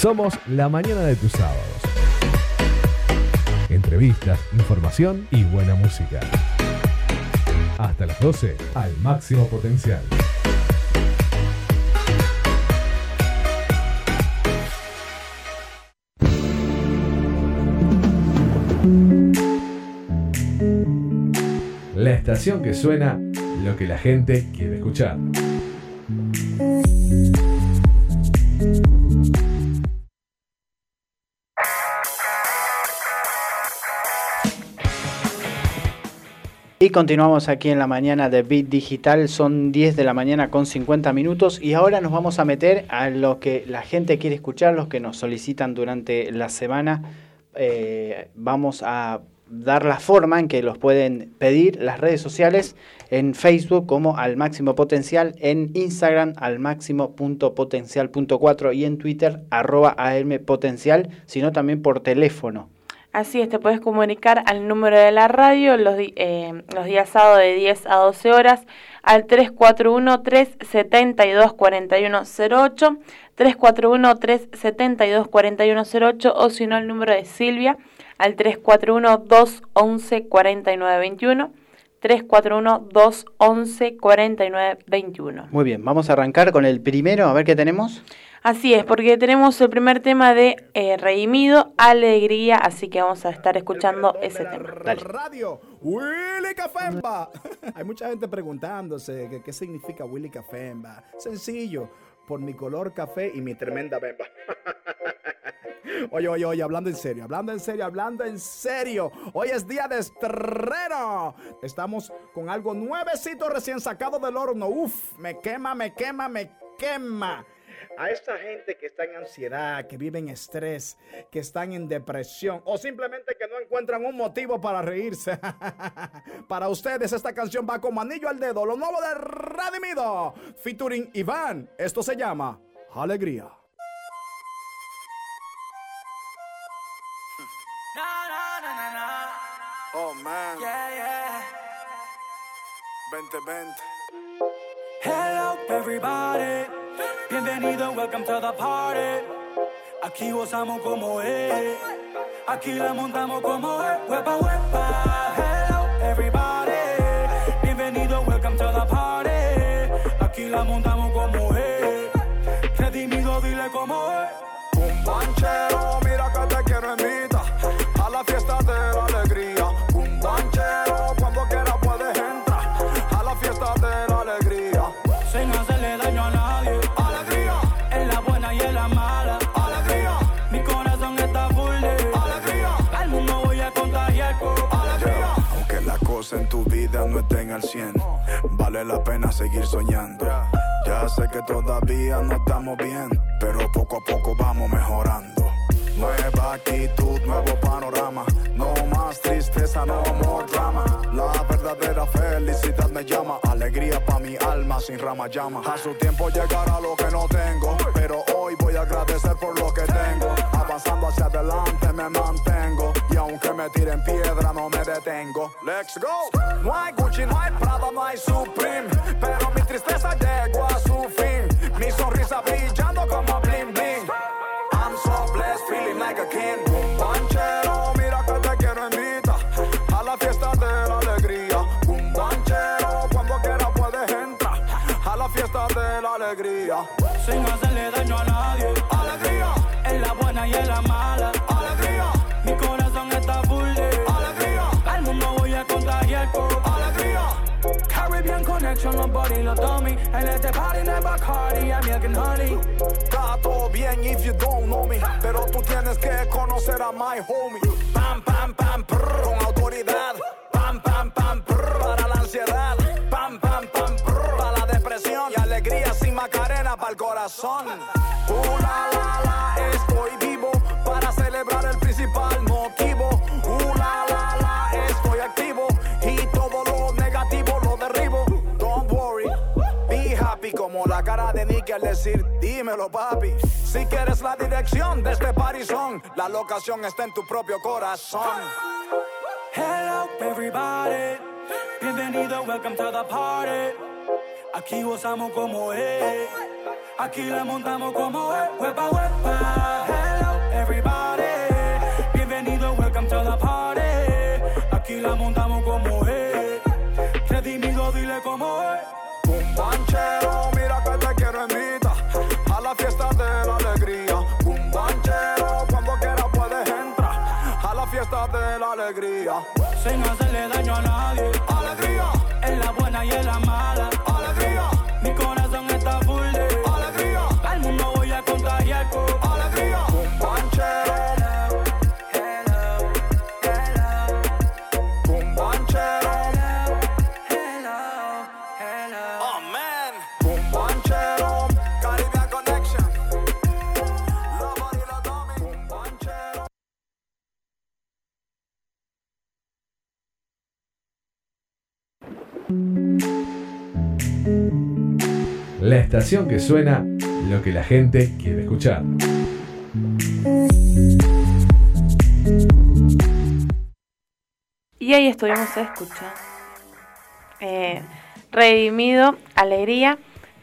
Somos la mañana de tus sábados. Entrevistas, información y buena música. Hasta las 12 al máximo potencial. La estación que suena lo que la gente quiere escuchar. Y continuamos aquí en la mañana de Bit Digital, son 10 de la mañana con 50 minutos y ahora nos vamos a meter a lo que la gente quiere escuchar, los que nos solicitan durante la semana. Eh, vamos a dar la forma en que los pueden pedir las redes sociales en Facebook como al máximo potencial, en Instagram al máximo punto potencial punto y en Twitter arroba am potencial, sino también por teléfono Así es, te puedes comunicar al número de la radio los, eh, los días sábados de 10 a 12 horas al 341-372-4108, 341-372-4108 o si no el número de Silvia al 341-211-4921. 341-211-4921. Muy bien, vamos a arrancar con el primero, a ver qué tenemos. Así es, porque tenemos el primer tema de eh, Redimido, Alegría, así que vamos a estar escuchando ese tema. Radio, Willy Cafemba. Hay mucha gente preguntándose qué significa Willy Cafemba. Sencillo, por mi color café y mi tremenda bemba. Oye, oye, oye, hablando en serio, hablando en serio, hablando en serio. Hoy es día de estreno. Estamos con algo nuevecito recién sacado del horno. Uf, me quema, me quema, me quema a esta gente que está en ansiedad, que vive en estrés, que están en depresión o simplemente que no encuentran un motivo para reírse. para ustedes esta canción va como anillo al dedo, lo nuevo de Redimido, featuring Iván. Esto se llama Alegría. Oh man. Yeah, yeah. 2020. Hello, everybody. Bienvenido, welcome to the party. Aquí gozamos como es. Aquí la montamos como es. Huepa, huepa. Hello, everybody. Bienvenido, welcome to the party. Aquí la montamos En tu vida no estén al 100, vale la pena seguir soñando. Ya sé que todavía no estamos bien, pero poco a poco vamos mejorando. Nueva actitud, nuevo panorama. No más tristeza, no more drama. La verdadera felicidad me llama. Alegría pa' mi alma sin rama llama. A su tiempo llegará lo que no tengo. Pero hoy voy a agradecer por lo que tengo. Avanzando hacia adelante me mantengo. Aunque me tiren piedra, no me detengo. Let's go. No hay Gucci, no hay Prada, no hay Supreme. Pero mi tristeza llegó a su fin. Mi sonrisa brillando como bling bling. I'm so blessed, feeling like a king. Un banchero, mira que te quiero invitar a la fiesta de la alegría. Un banchero, cuando quiera puedes entrar a la fiesta de la alegría. Dummy. En este party no Bacardi, hay milk and honey. Está todo bien if you don't know me. Pero tú tienes que conocer a my homie. Pam, pam, pam, prr, con autoridad. Pam, pam, pam, prr, para la ansiedad. Pam, pam, pam, prr, para la depresión. Y alegría sin macarena para el corazón. Uh, la, la, la, la cara de Nicky al decir dímelo papi Si quieres la dirección de este parizón La locación está en tu propio corazón Hello, everybody. Bienvenido, welcome to the party. Aquí gozamos como es. Aquí la montamos como es. Huepa, huepa. Hello, everybody. Entrar A la fiesta de la alegría Sin hacerle daño a nadie. La estación que suena lo que la gente quiere escuchar. Y ahí estuvimos escuchando. Eh, redimido, alegría.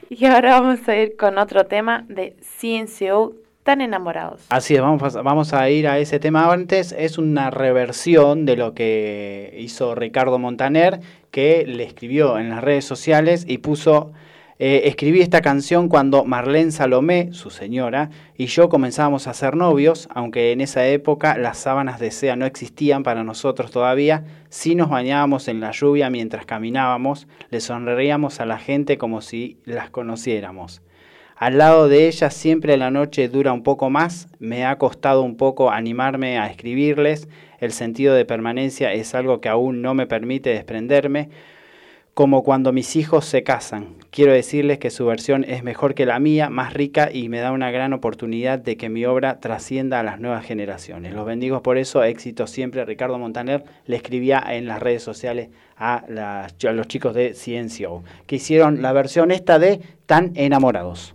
Y ahora vamos a ir con otro tema de CNCO, tan enamorados. Así es, vamos a, vamos a ir a ese tema antes. Es una reversión de lo que hizo Ricardo Montaner, que le escribió en las redes sociales y puso eh, escribí esta canción cuando Marlene Salomé, su señora, y yo comenzábamos a ser novios, aunque en esa época las sábanas de seda no existían para nosotros todavía, sí nos bañábamos en la lluvia mientras caminábamos, le sonreíamos a la gente como si las conociéramos. Al lado de ella siempre la noche dura un poco más, me ha costado un poco animarme a escribirles, el sentido de permanencia es algo que aún no me permite desprenderme, como cuando mis hijos se casan. Quiero decirles que su versión es mejor que la mía, más rica y me da una gran oportunidad de que mi obra trascienda a las nuevas generaciones. Los bendigo por eso, éxito siempre. Ricardo Montaner le escribía en las redes sociales a, los chicos de Ciencio, que hicieron la versión esta de Tan enamorados.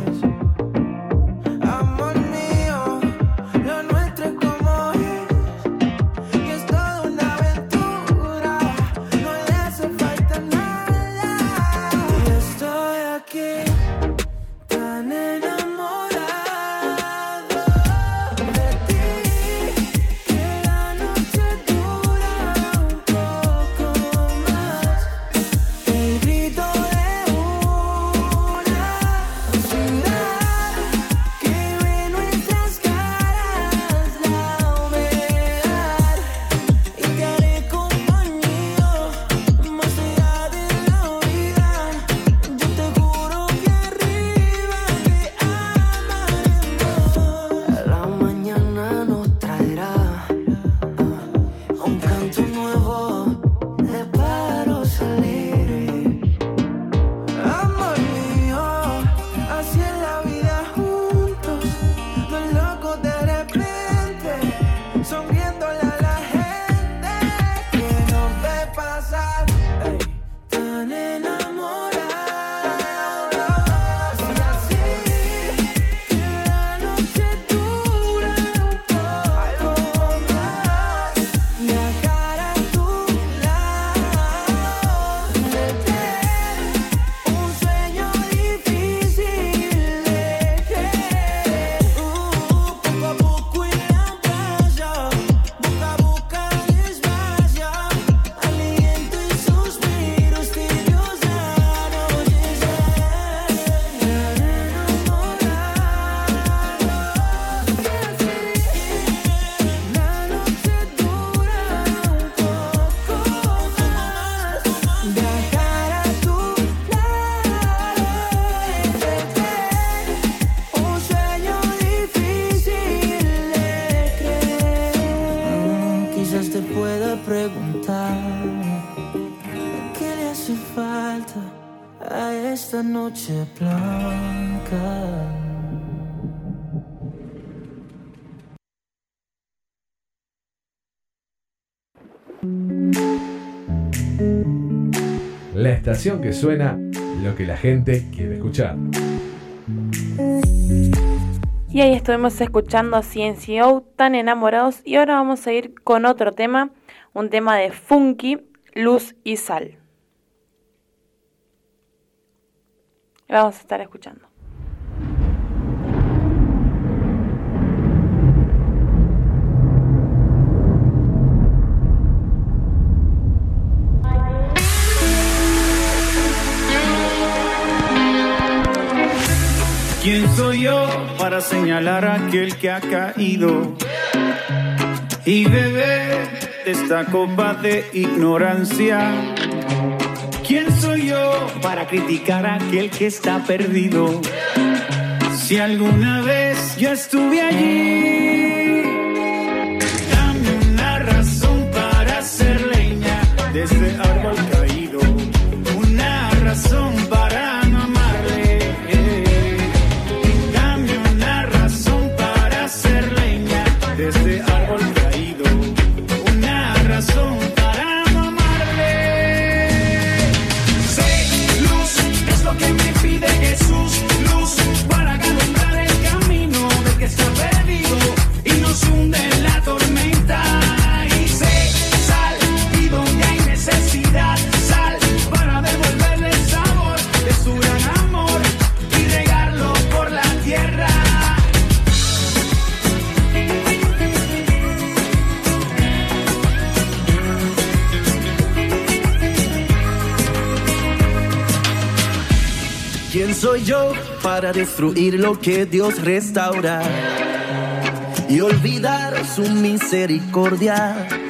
Que suena lo que la gente quiere escuchar. Y ahí estuvimos escuchando a CNCO, tan enamorados. Y ahora vamos a ir con otro tema, un tema de Funky, Luz y Sal. Vamos a estar escuchando. soy yo para señalar a aquel que ha caído. Y beber de esta copa de ignorancia. ¿Quién soy yo para criticar a aquel que está perdido? Si alguna vez yo estuve allí. para destruir lo que Dios restaura y olvidar su misericordia.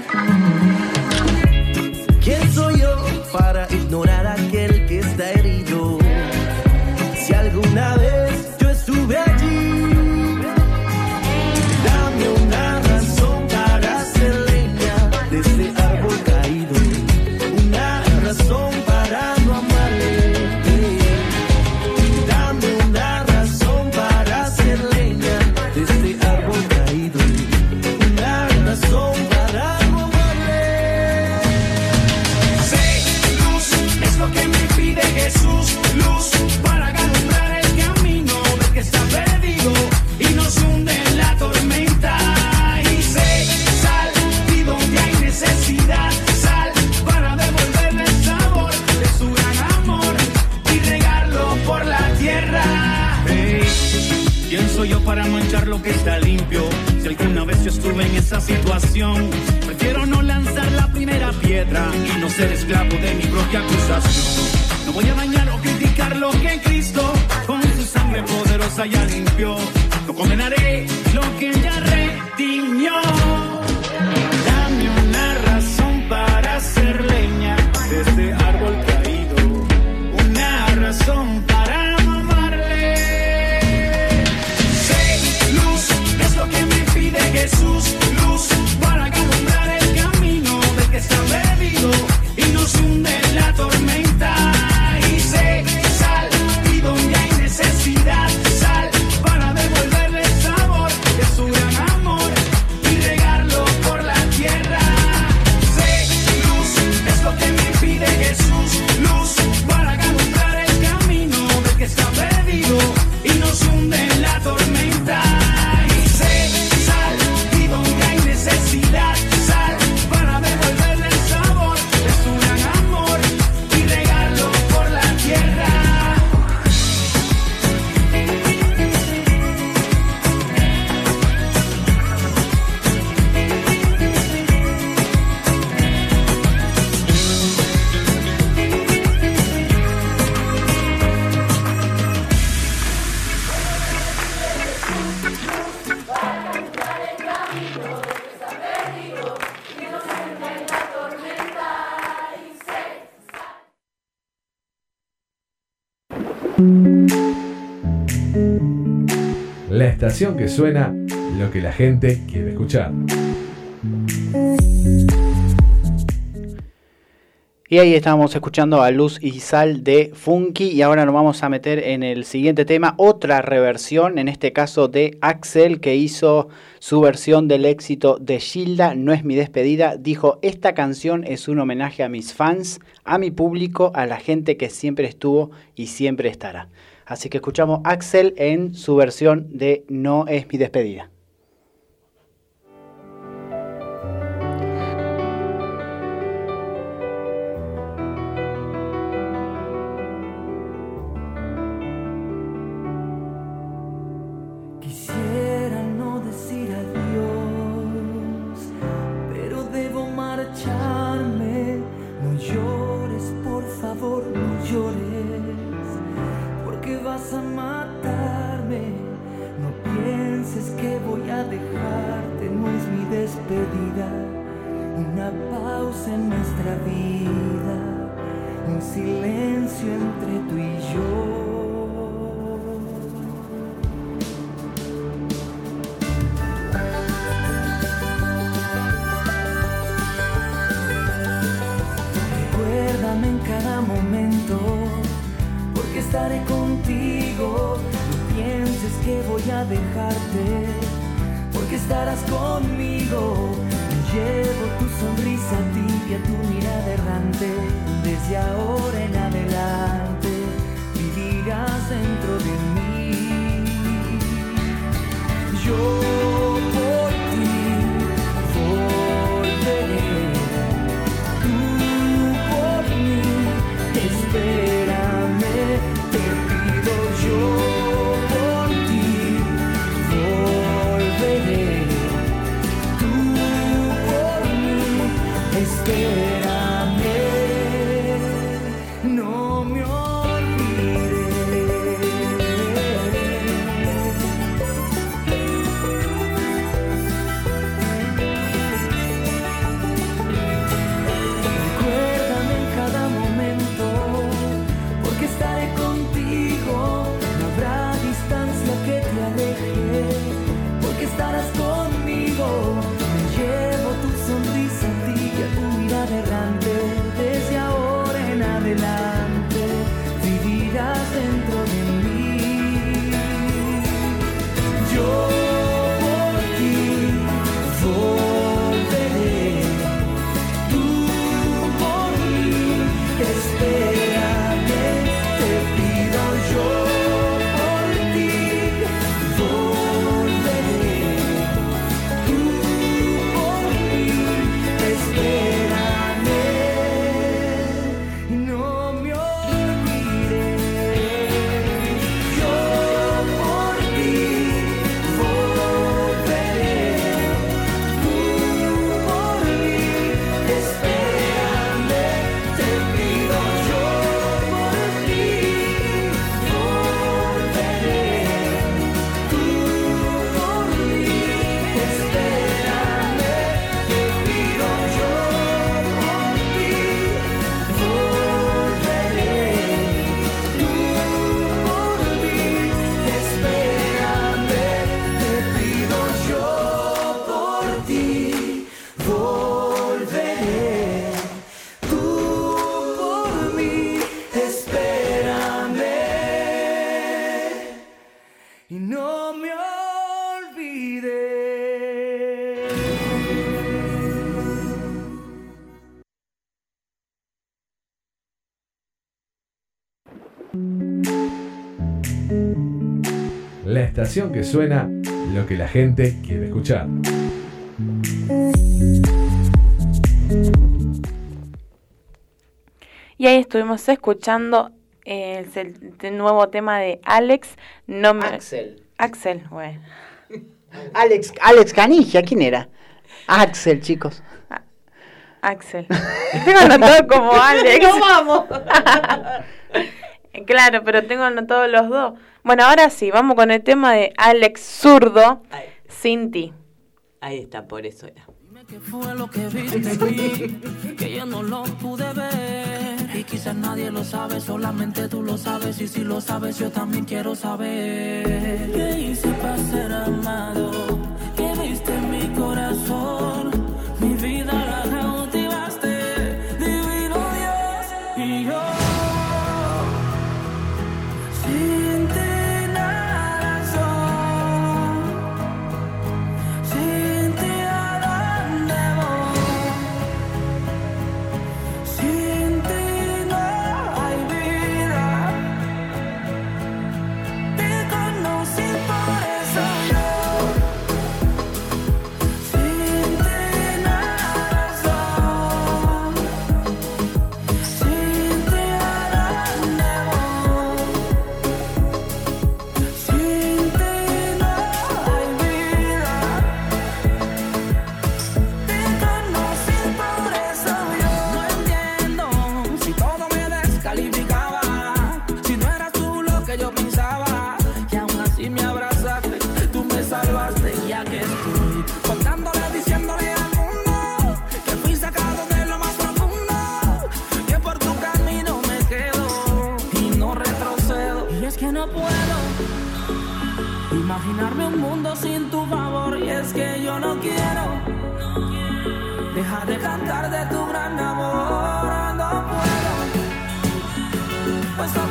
que suena lo que la gente quiere escuchar. Y ahí estábamos escuchando a Luz y Sal de Funky y ahora nos vamos a meter en el siguiente tema, otra reversión, en este caso de Axel que hizo su versión del éxito de Gilda, No es mi despedida, dijo, esta canción es un homenaje a mis fans, a mi público, a la gente que siempre estuvo y siempre estará. Así que escuchamos Axel en su versión de No es mi despedida. En nuestra vida, un silencio entre tú y yo. Recuérdame en cada momento, porque estaré contigo. No pienses que voy a dejarte, porque estarás conmigo. Llevo tu sonrisa tu mirada errante. Desde ahora estación que suena lo que la gente quiere escuchar. Y ahí estuvimos escuchando eh, el, nuevo tema de Alex. No me... Axel. Axel, bueno. Alex, Alex Canigia, ¿quién era? Axel, chicos. Axel. Tengo anotado como Alex. ¡No vamos! claro, pero tengo anotado los dos. Bueno, ahora sí, vamos con el tema de Alex Zurdo, sin ti. Ahí está, por eso era. ¿Qué fue lo que viste en mí? Que yo no lo pude ver. Y quizás nadie lo sabe, solamente tú lo sabes. Y si lo sabes, yo también quiero saber. ¿Qué hice para ser amado? Imaginarme un mundo sin tu favor y es que yo no quiero dejar de cantar de tu gran amor. No puedo,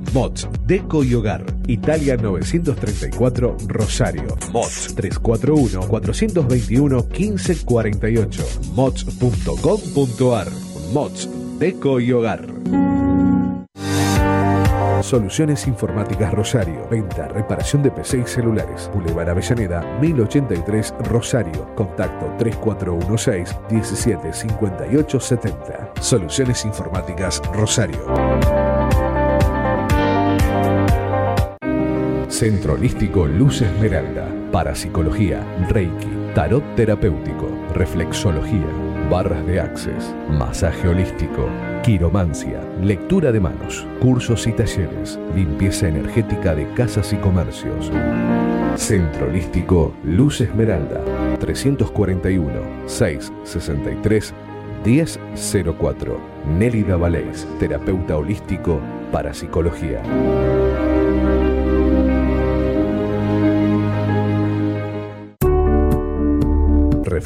Mods, Deco y Hogar. Italia 934 Rosario. Mods 341-421-1548. Mods.com.ar. Mods, Deco y Hogar. Soluciones Informáticas Rosario. Venta, reparación de PC y celulares. Boulevard Avellaneda, 1083 Rosario. Contacto 3416-175870. Soluciones Informáticas Rosario. Centro Holístico Luz Esmeralda. Parapsicología, Reiki, Tarot Terapéutico, Reflexología, Barras de Access, Masaje Holístico, Quiromancia, Lectura de Manos, Cursos y Talleres, Limpieza Energética de Casas y Comercios. Centro Holístico Luz Esmeralda, 341 663 1004. Nélida Valés, terapeuta holístico para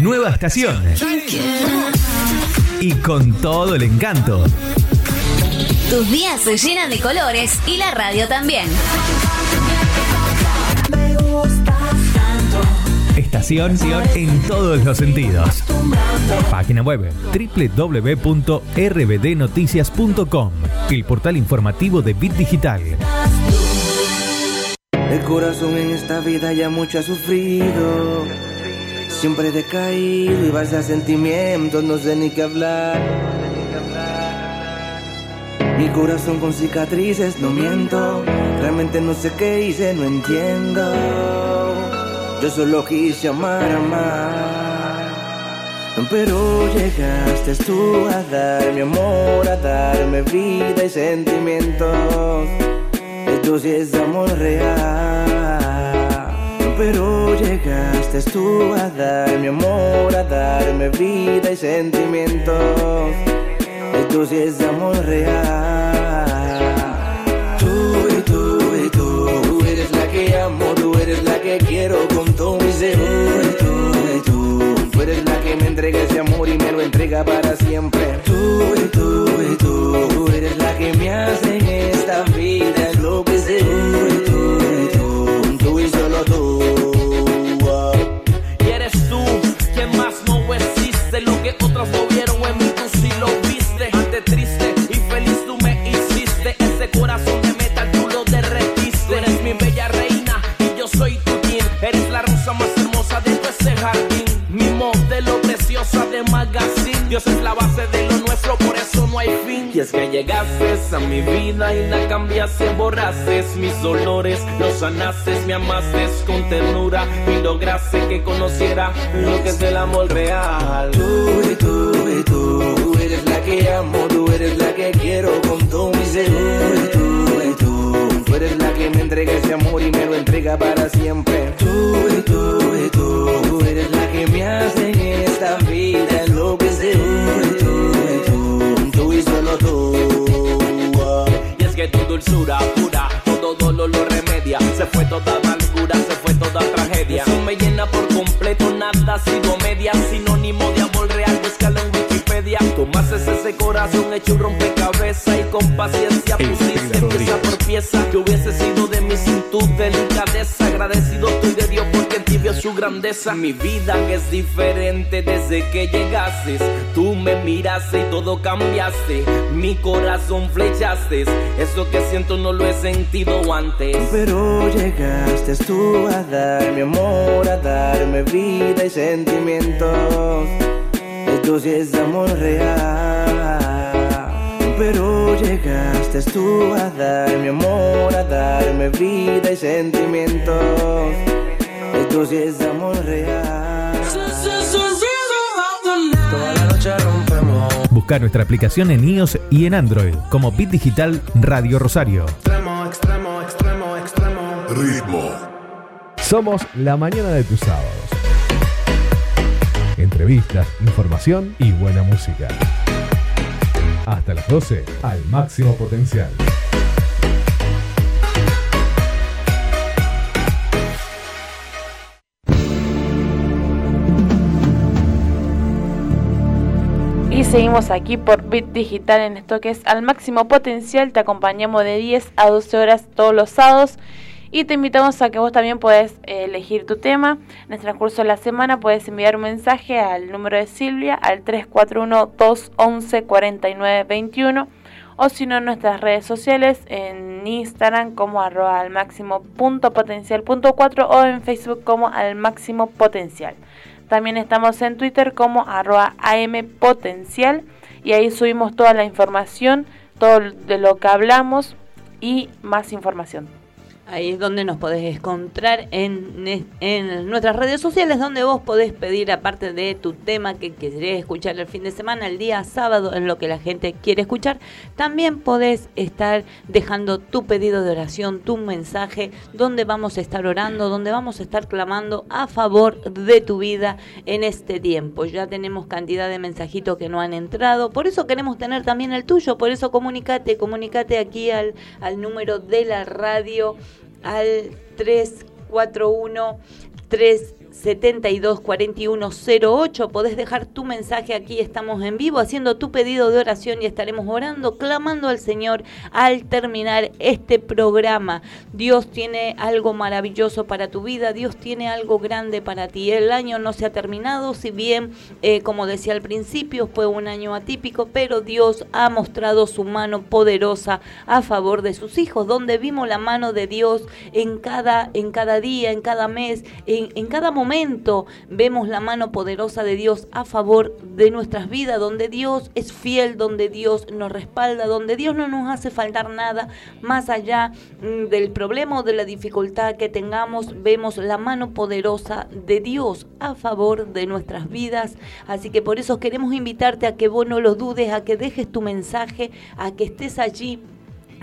Nueva estación. Y con todo el encanto. Tus días se llenan de colores y la radio también. Estación en todos los sentidos. Página web www.rbdnoticias.com, el portal informativo de Bit Digital. El corazón en esta vida ya mucho ha sufrido. Siempre he decaído y vas a sentimientos, no sé ni qué hablar. Mi corazón con cicatrices, no miento. Realmente no sé qué hice, no entiendo. Yo solo quise amar, amar. Pero llegaste tú a dar mi amor, a darme vida y sentimientos. Esto sí es amor real. Pero llegaste tú a dar mi amor, a darme vida y sentimientos. Esto sí es amor real. Tú y tú y tú, tú eres la que amo, tú eres la que quiero con todo mi ser. Tú y tú y tú, tú eres la que me entrega ese amor y me lo entrega para siempre. Tú y tú y tú, tú eres la que me hace en esta vida tú, tú y Y eres tú quien más no existe Lo que otros no vieron en mí. Tú sí lo viste Ante triste y feliz tú me hiciste. Ese corazón de metal tú lo derretiste. Eres mi bella reina y yo soy tu queen Eres la rosa más hermosa de todo ese jardín. Mi modelo preciosa de magazine. Dios es la base de lo Y es que llegaste a mi vida y la cambiaste Borraste mis dolores, los sanaste Me amaste con ternura y lograste que conociera lo que es el amor real Tú y tú y tú, tú eres la que amo, tú eres la que quiero con todo mi ser. Tú y tú y tú eres la que me entrega ese amor y me lo entrega para siempre. Tú y tú y tú, tú eres la que me hace en esta vida dulzura pura, todo dolor lo remedia. Se fue toda amargura, se fue toda tragedia. Eso me llena por completo, nada ha sido media. Sinónimo de amor real, búscalo en Wikipedia. Tomaste ese corazón hecho un rompecabezas y con paciencia pusiste pieza por pieza. Que hubiese sido de mí sin tu delicadeza. Agradecido estoy de Dios grandeza. Mi vida es diferente desde que llegaste. Tú me miraste y todo cambiaste. Mi corazón flechaste. Eso que siento no lo he sentido antes. Pero llegaste tú a dar mi amor, a darme vida y sentimientos. Esto sí es amor real. Pero llegaste tú a dar mi amor, a darme vida y sentimientos. Esto sí es amor real. Toda la noche rompemos. Busca nuestra aplicación en iOS y en Android como Bit Digital Radio Rosario. Extremo, extremo, extremo, extremo. Ritmo. Somos la mañana de tus sábados. Entrevistas, información y buena música. Hasta las 12 al máximo potencial. Seguimos aquí por Bit Digital en esto que es al máximo potencial. Te acompañamos de 10 a 12 horas todos los sábados. Y te invitamos a que vos también podés eh, elegir tu tema. En el transcurso de la semana puedes enviar un mensaje al número de Silvia al 341-211-4921 o si no en nuestras redes sociales en Instagram como arroba al máximo punto potencial punto cuatro o en Facebook como al máximo potencial. También estamos en Twitter como arroba ampotencial y ahí subimos toda la información, todo de lo que hablamos y más información. Ahí es donde nos podés encontrar en, en nuestras redes sociales, donde vos podés pedir, aparte de tu tema que querés escuchar el fin de semana, el día sábado, en lo que la gente quiere escuchar, también podés estar dejando tu pedido de oración, tu mensaje, donde vamos a estar orando, donde vamos a estar clamando a favor de tu vida en este tiempo. Ya tenemos cantidad de mensajitos que no han entrado, por eso queremos tener también el tuyo, por eso comunicate, comunicate aquí al, al número de la radio al 341 3 72 41 08. Podés dejar tu mensaje aquí, estamos en vivo haciendo tu pedido de oración y estaremos orando, clamando al Señor al terminar este programa. Dios tiene algo maravilloso para tu vida, Dios tiene algo grande para ti. El año no se ha terminado, si bien, eh, como decía al principio, fue un año atípico, pero Dios ha mostrado su mano poderosa a favor de sus hijos, donde vimos la mano de Dios en cada, en cada día, en cada mes, en, en cada momento vemos la mano poderosa de Dios a favor de nuestras vidas, donde Dios es fiel, donde Dios nos respalda, donde Dios no nos hace faltar nada más allá mm, del problema o de la dificultad que tengamos, vemos la mano poderosa de Dios a favor de nuestras vidas. Así que por eso queremos invitarte a que vos no lo dudes, a que dejes tu mensaje, a que estés allí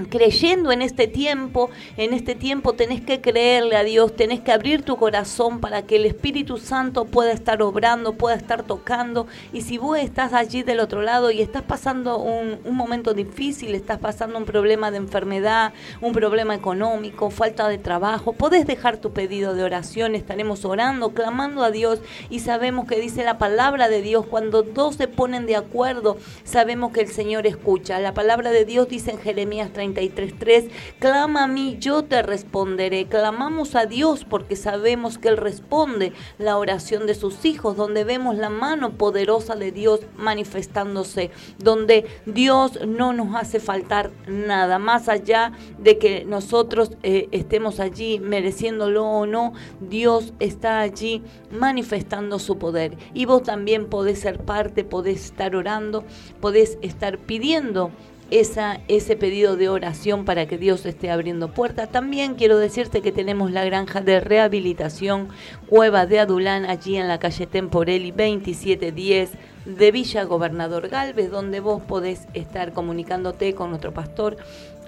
creyendo en este tiempo, en este tiempo tenés que creerle a Dios, tenés que abrir tu corazón para que el Espíritu Santo pueda estar obrando, pueda estar tocando. Y si vos estás allí del otro lado y estás pasando un, momento difícil, estás pasando un problema de enfermedad, un problema económico, falta de trabajo, podés dejar tu pedido de oración, estaremos orando, clamando a Dios y sabemos que dice la palabra de Dios, cuando dos se ponen de acuerdo, sabemos que el Señor escucha. La palabra de Dios dice en Jeremías 33.3, clama a mí, yo te responderé. Clamamos a Dios porque sabemos que Él responde la oración de sus hijos, donde vemos la mano poderosa de Dios manifestándose, donde Dios no nos hace faltar nada, más allá de que nosotros eh, estemos allí mereciéndolo o no, Dios está allí manifestando su poder. Y vos también podés ser parte, podés estar orando, podés estar pidiendo esa, ese pedido de oración para que Dios esté abriendo puertas. También quiero decirte que tenemos la granja de rehabilitación Cueva de Adulán, allí en la calle Temporelli 2710 de Villa Gobernador Galvez, donde vos podés estar comunicándote con nuestro pastor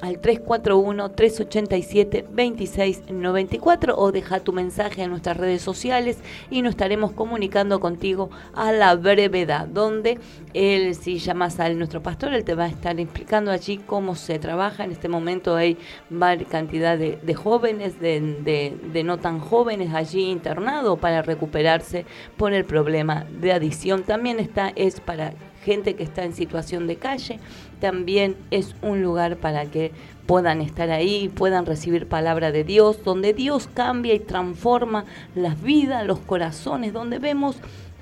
al 341-387-2694 o deja tu mensaje en nuestras redes sociales y nos estaremos comunicando contigo a la brevedad, donde él, si llamas a nuestro pastor, él te va a estar explicando allí cómo se trabaja. En este momento hay cantidad de, de jóvenes, de, de, de no tan jóvenes allí internados para recuperarse por el problema de adicción. También está, es para gente que está en situación de calle, también es un lugar para que puedan estar ahí, puedan recibir palabra de Dios, donde Dios cambia y transforma las vidas, los corazones, donde vemos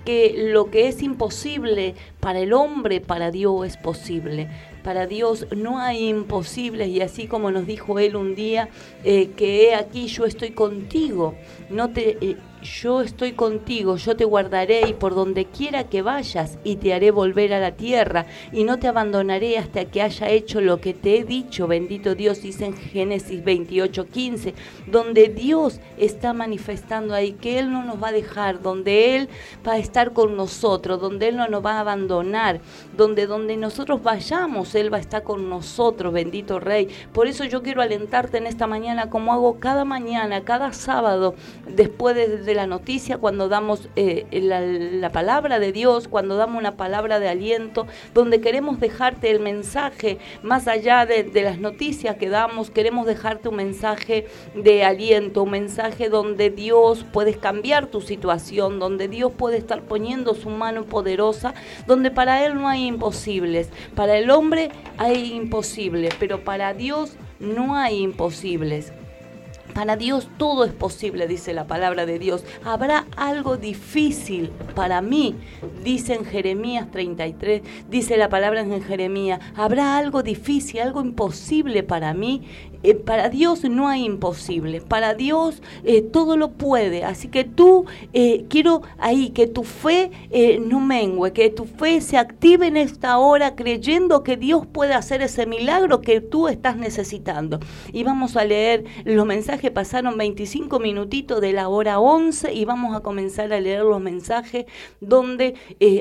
que lo que es imposible para el hombre, para Dios es posible. Para Dios no hay imposibles y así como nos dijo Él un día, eh, que he aquí yo estoy contigo, no te... Eh, yo estoy contigo, yo te guardaré y por donde quiera que vayas y te haré volver a la tierra y no te abandonaré hasta que haya hecho lo que te he dicho, bendito Dios, dice en Génesis 28, 15, donde Dios está manifestando ahí que Él no nos va a dejar, donde Él va a estar con nosotros, donde Él no nos va a abandonar, donde, donde nosotros vayamos, Él va a estar con nosotros, bendito Rey. Por eso yo quiero alentarte en esta mañana, como hago cada mañana, cada sábado, después de, la noticia, cuando damos eh, la, la, palabra de Dios, cuando damos una palabra de aliento, donde queremos dejarte el mensaje, más allá de, de las noticias que damos, queremos dejarte un mensaje de aliento, un mensaje donde Dios puede cambiar tu situación, donde Dios puede estar poniendo su mano poderosa, donde para Él no hay imposibles, para el hombre hay imposibles, pero para Dios no hay imposibles. Para Dios todo es posible, dice la palabra de Dios. Habrá algo difícil para mí, dice en Jeremías 33, dice la palabra en Jeremías. Habrá algo difícil, algo imposible para mí. Eh, para Dios no hay imposible, para Dios eh, todo lo puede. Así que tú, eh, quiero ahí que tu fe no mengue, que tu fe se active en esta hora creyendo que Dios puede hacer ese milagro que tú estás necesitando. Y vamos a leer los mensajes, pasaron 25 minutitos de la hora 11 y vamos a comenzar a leer los mensajes donde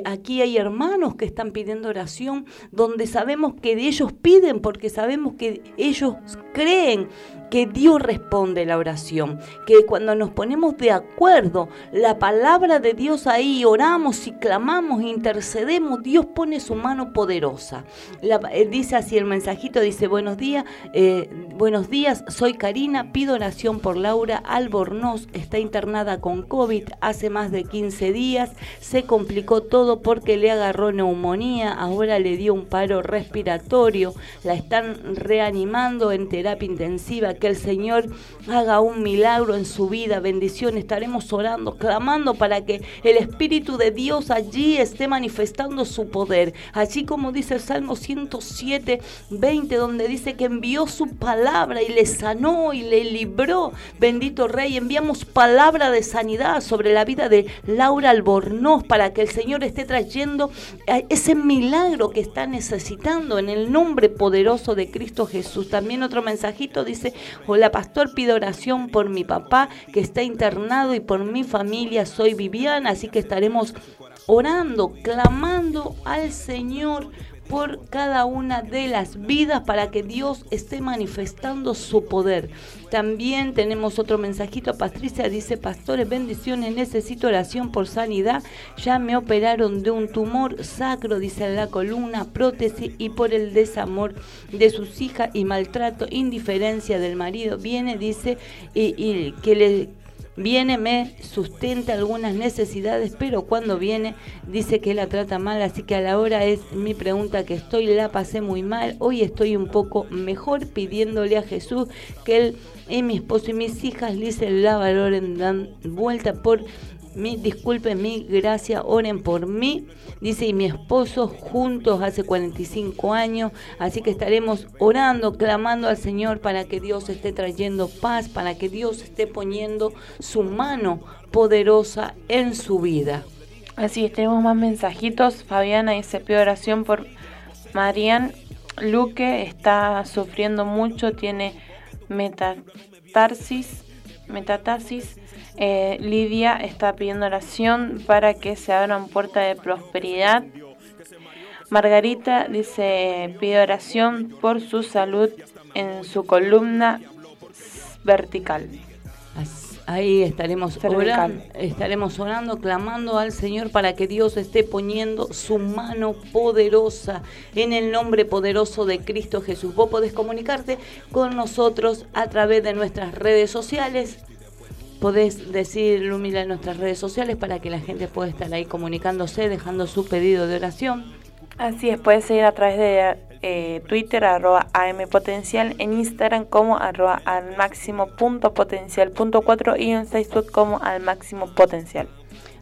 aquí hay hermanos que están pidiendo oración, donde sabemos que ellos piden porque sabemos que ellos creen creen que Dios responde la oración, que cuando nos ponemos de acuerdo, la palabra de Dios ahí, oramos y clamamos, intercedemos, Dios pone su mano poderosa. La- eh, dice así el mensajito, dice, buenos días, eh, buenos días, soy Karina, pido oración por Laura Albornoz, está internada con COVID hace más de 15 días, se complicó todo porque le agarró neumonía, ahora le dio un paro respiratorio, la están reanimando en terapia intensiva, que el Señor haga un milagro en su vida, bendición, estaremos orando, clamando para que el Espíritu de Dios allí esté manifestando su poder, así como dice el Salmo 107, 20, donde dice que envió su palabra y le sanó y le libró, bendito Rey, enviamos palabra de sanidad sobre la vida de Laura Albornoz para que el Señor esté trayendo eh, ese milagro que está necesitando en el nombre poderoso de Cristo Jesús. También otro mensajito dice, hola pastor, pido oración por mi papá que está internado y por mi familia, soy Viviana, así que estaremos orando, clamando al Señor por cada una de las vidas para que Dios esté manifestando su poder. También tenemos otro mensajito. Patricia dice, pastores, bendiciones, necesito oración por sanidad. Ya me operaron de un tumor sacro, dice en la columna, prótesis y por el desamor de sus hijas y maltrato, indiferencia del marido. Viene, dice, y, y que le Viene, me sustenta algunas necesidades, pero cuando viene dice que la trata mal, así que a la hora es mi pregunta que estoy, la pasé muy mal, hoy estoy un poco mejor pidiéndole a Jesús que él y mi esposo y mis hijas Lice la valoren, dan vuelta por mi, disculpen mi gracia, oren por mí, dice, y mi esposo juntos hace 45 años, así que estaremos orando, clamando al Señor para que Dios esté trayendo paz, para que Dios esté poniendo su mano poderosa en su vida. Así es, tenemos más mensajitos. Fabiana dice, pido oración por Marian Luque, está sufriendo mucho, tiene metatarsis, metatasis. Eh, Lidia está pidiendo oración para que se abran puertas de prosperidad. Margarita dice, pide oración por su salud en su columna vertical. Ahí estaremos orando, estaremos orando, clamando al Señor para que Dios esté poniendo su mano poderosa en el nombre poderoso de Cristo Jesús. Vos podés comunicarte con nosotros a través de nuestras redes sociales. Podés decir Lumila en nuestras redes sociales para que la gente pueda estar ahí comunicándose, dejando su pedido de oración. Así es, puedes seguir a través de eh, Twitter, arroba ampotencial, en Instagram como arroba al máximo potencial y en Facebook como al máximo potencial.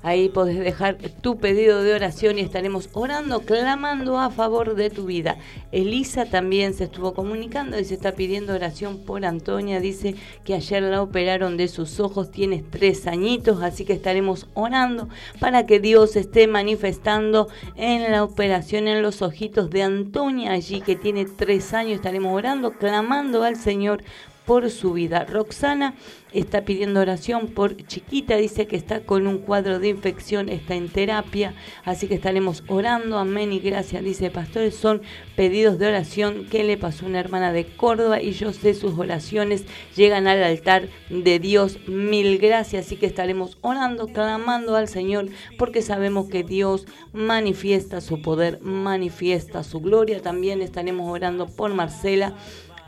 Ahí podés dejar tu pedido de oración y estaremos orando, clamando a favor de tu vida. Elisa también se estuvo comunicando y se está pidiendo oración por Antonia. Dice que ayer la operaron de sus ojos, tiene tres añitos, así que estaremos orando para que Dios esté manifestando en la operación en los ojitos de Antonia, allí que tiene tres años. Estaremos orando, clamando al Señor por su vida. Roxana está pidiendo oración por chiquita, dice que está con un cuadro de infección, está en terapia, así que estaremos orando, amén y gracias, dice pastores, son pedidos de oración que le pasó una hermana de Córdoba y yo sé sus oraciones llegan al altar de Dios, mil gracias, así que estaremos orando, clamando al Señor, porque sabemos que Dios manifiesta su poder, manifiesta su gloria, también estaremos orando por Marcela,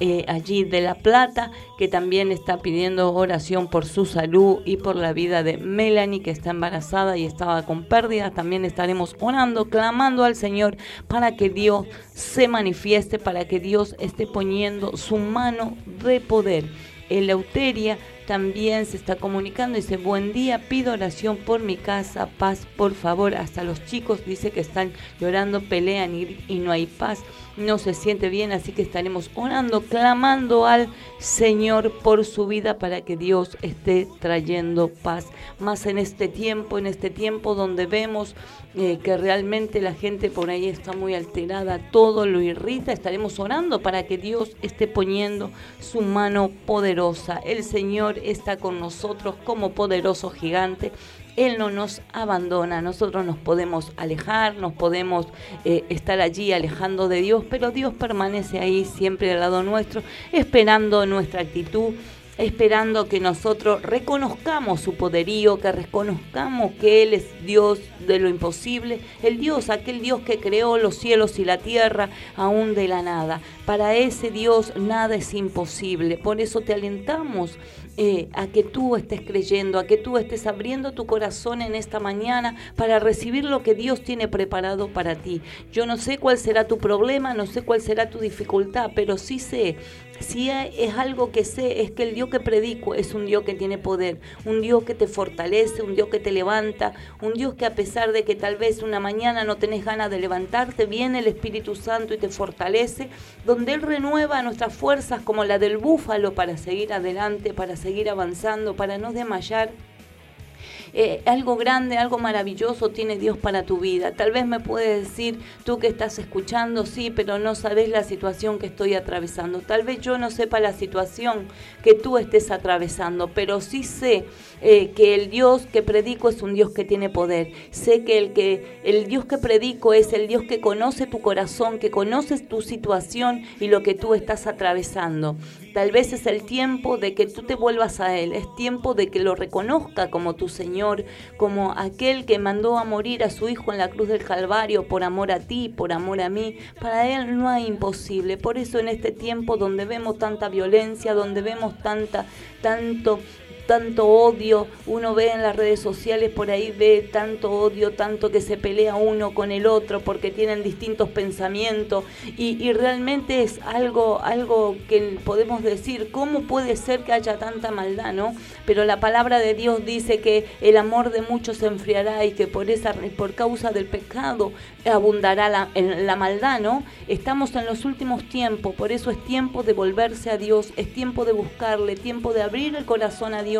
eh, allí de La Plata, que también está pidiendo oración por su salud y por la vida de Melanie, que está embarazada y estaba con pérdidas. También estaremos orando, clamando al Señor para que Dios se manifieste, para que Dios esté poniendo su mano de poder. Eleuteria también se está comunicando, dice, buen día, pido oración por mi casa, paz, por favor. Hasta los chicos dice que están llorando, pelean y, no hay paz, no se siente bien, así que estaremos orando, clamando al Señor por su vida para que Dios esté trayendo paz. Más en este tiempo, en este tiempo donde vemos eh, que realmente la gente por ahí está muy alterada, todo lo irrita, estaremos orando para que Dios esté poniendo su mano poderosa. El Señor está con nosotros como poderoso gigante. Él no nos abandona, nosotros nos podemos alejar, nos podemos eh, estar allí alejando de Dios, pero Dios permanece ahí siempre al lado nuestro, esperando nuestra actitud, esperando que nosotros reconozcamos su poderío, que reconozcamos que Él es Dios de lo imposible, el Dios, aquel Dios que creó los cielos y la tierra aún de la nada. Para ese Dios nada es imposible, por eso te alentamos eh, a que tú estés creyendo, a que tú estés abriendo tu corazón en esta mañana para recibir lo que Dios tiene preparado para ti. Yo no sé cuál será tu problema, no sé cuál será tu dificultad, pero sí sé si es algo que sé, es que el Dios que predico es un Dios que tiene poder, un Dios que te fortalece, un Dios que te levanta, un Dios que a pesar de que tal vez una mañana no tenés ganas de levantarte, viene el Espíritu Santo y te fortalece, donde Él renueva nuestras fuerzas como la del búfalo para seguir adelante, para seguir avanzando, para no desmayar. Eh, algo grande, algo maravilloso tiene Dios para tu vida. Tal vez me puedes decir, tú que estás escuchando, sí, pero no sabes la situación que estoy atravesando. Tal vez yo no sepa la situación que tú estés atravesando, pero sí sé eh, que el Dios que predico es un Dios que tiene poder. Sé que el, que el Dios que predico es el Dios que conoce tu corazón, que conoce tu situación y lo que tú estás atravesando. Tal vez es el tiempo de que tú te vuelvas a Él, es tiempo de que lo reconozca como tu Señor, como aquel que mandó a morir a su Hijo en la cruz del Calvario por amor a ti, por amor a mí. Para Él no hay imposible. Por eso en este tiempo donde vemos tanta violencia, donde vemos tanta, tanto tanto odio, uno ve en las redes sociales por ahí, ve tanto odio, tanto que se pelea uno con el otro porque tienen distintos pensamientos y, y realmente es algo, algo que podemos decir, ¿cómo puede ser que haya tanta maldad, no? Pero la palabra de Dios dice que el amor de muchos se enfriará y que por, esa, por causa del pecado abundará la, maldad, ¿no? Estamos en los últimos tiempos, por eso es tiempo de volverse a Dios, es tiempo de buscarle, tiempo de abrir el corazón a Dios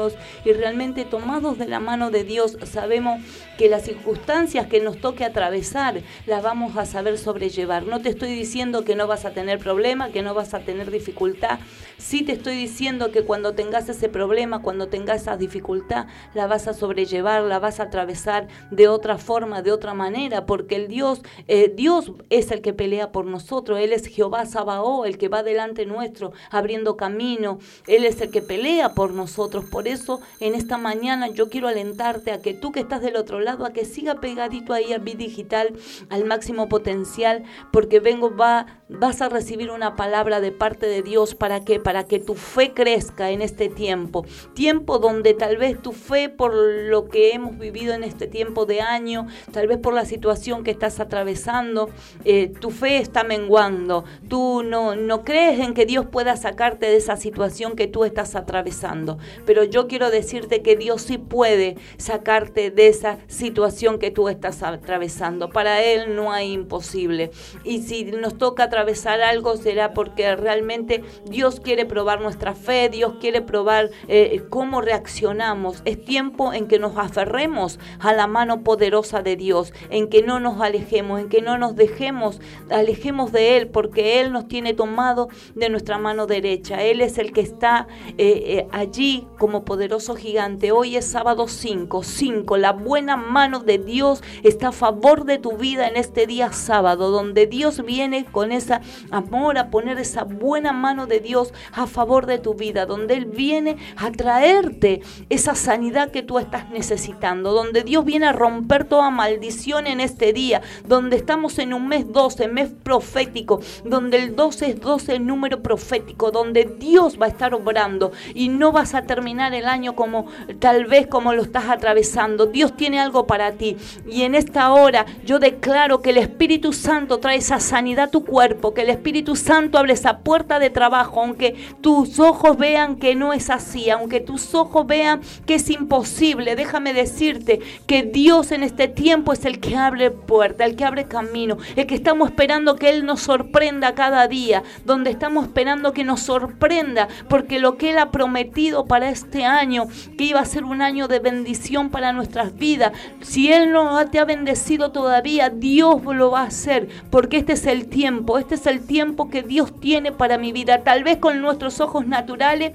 y realmente tomados de la mano de Dios sabemos que las circunstancias que nos toque atravesar las vamos a saber sobrellevar. No te estoy diciendo que no vas a tener problema, que no vas a tener dificultad, sí te estoy diciendo que cuando tengas ese problema, cuando tengas esa dificultad, la vas a sobrellevar, la vas a atravesar de otra forma, de otra manera, porque el Dios eh, Dios es el que pelea por nosotros, Él es Jehová Sabaoth, el que va delante nuestro, abriendo camino, Él es el que pelea por nosotros. Por eso en esta mañana yo quiero alentarte a que tú que estás del otro lado, a que siga pegadito ahí a Bit Digital, al máximo potencial, porque vengo, va, vas a recibir una palabra de parte de Dios para que, para que tu fe crezca en este tiempo. Tiempo donde tal vez tu fe por lo que hemos vivido en este tiempo de año, tal vez por la situación que estás atravesando, eh, tu fe está menguando, tú no, no crees en que Dios pueda sacarte de esa situación que tú estás atravesando. Pero yo quiero decirte que Dios sí puede sacarte de esa situación que tú estás atravesando. Para Él no hay imposible. Y si nos toca atravesar algo será porque realmente Dios quiere probar nuestra fe, Dios quiere probar eh, cómo reaccionamos. Es tiempo en que nos aferremos a la mano poderosa de Dios, en que no nos alejemos en que no nos dejemos, alejemos de Él, porque Él nos tiene tomado de nuestra mano derecha. Él es el que está eh, eh, allí como poderoso gigante. Hoy es sábado 5, 5. La buena mano de Dios está a favor de tu vida en este día sábado, donde Dios viene con esa amor a poner esa buena mano de Dios a favor de tu vida, donde Él viene a traerte esa sanidad que tú estás necesitando, donde Dios viene a romper toda maldición en este día, donde estamos en un mes 12, mes profético, donde el 12 es 12 número profético, donde Dios va a estar obrando y no vas a terminar el año como tal vez como lo estás atravesando. Dios tiene algo para ti y en esta hora yo declaro que el Espíritu Santo trae esa sanidad a tu cuerpo, que el Espíritu Santo abre esa puerta de trabajo, aunque tus ojos vean que no es así, aunque tus ojos vean que es imposible. Déjame decirte que Dios en este tiempo es el que abre puertas el que abre camino, el que estamos esperando que Él nos sorprenda cada día, donde estamos esperando que nos sorprenda, porque lo que Él ha prometido para este año, que iba a ser un año de bendición para nuestras vidas, si Él no te ha bendecido todavía, Dios lo va a hacer, porque este es el tiempo, este es el tiempo que Dios tiene para mi vida, tal vez con nuestros ojos naturales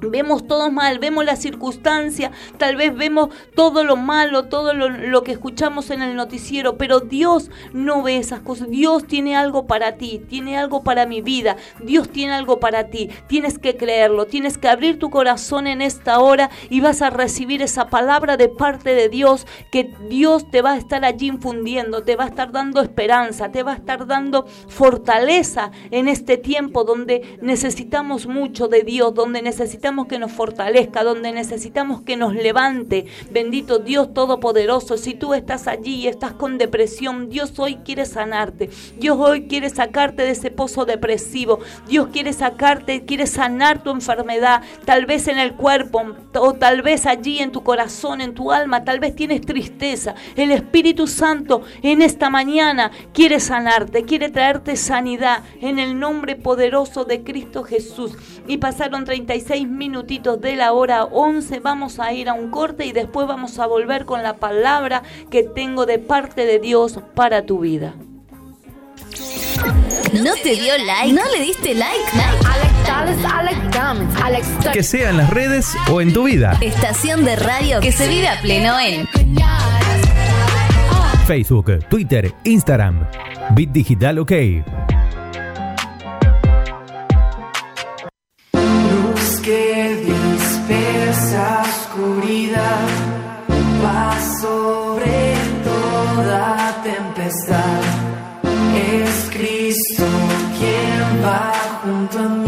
Vemos todo mal, vemos la circunstancia, tal vez vemos todo lo malo, todo lo, que escuchamos en el noticiero, pero Dios no ve esas cosas. Dios tiene algo para ti, tiene algo para mi vida, Dios tiene algo para ti. Tienes que creerlo, tienes que abrir tu corazón en esta hora y vas a recibir esa palabra de parte de Dios que Dios te va a estar allí infundiendo, te va a estar dando esperanza, te va a estar dando fortaleza en este tiempo donde necesitamos mucho de Dios, donde necesitamos que nos fortalezca, donde necesitamos que nos levante. Bendito Dios Todopoderoso, si tú estás allí y estás con depresión, Dios hoy quiere sanarte. Dios hoy quiere sacarte de ese pozo depresivo. Dios quiere sacarte, quiere sanar tu enfermedad, tal vez en el cuerpo o tal vez allí en tu corazón, en tu alma, tal vez tienes tristeza. El Espíritu Santo en esta mañana quiere sanarte, quiere traerte sanidad en el nombre poderoso de Cristo Jesús. Y pasaron 36 minutitos de la hora 11 vamos a ir a un corte y después vamos a volver con la palabra que tengo de parte de Dios para tu vida. ¿No te dio like? ¿No le diste like? Que sea en las redes o en tu vida. Estación de radio que se vive a pleno en Facebook, Twitter, Instagram. Bit Digital OK. Que dispersa oscuridad, paz sobre toda tempestad. Es Cristo quien va junto a mí,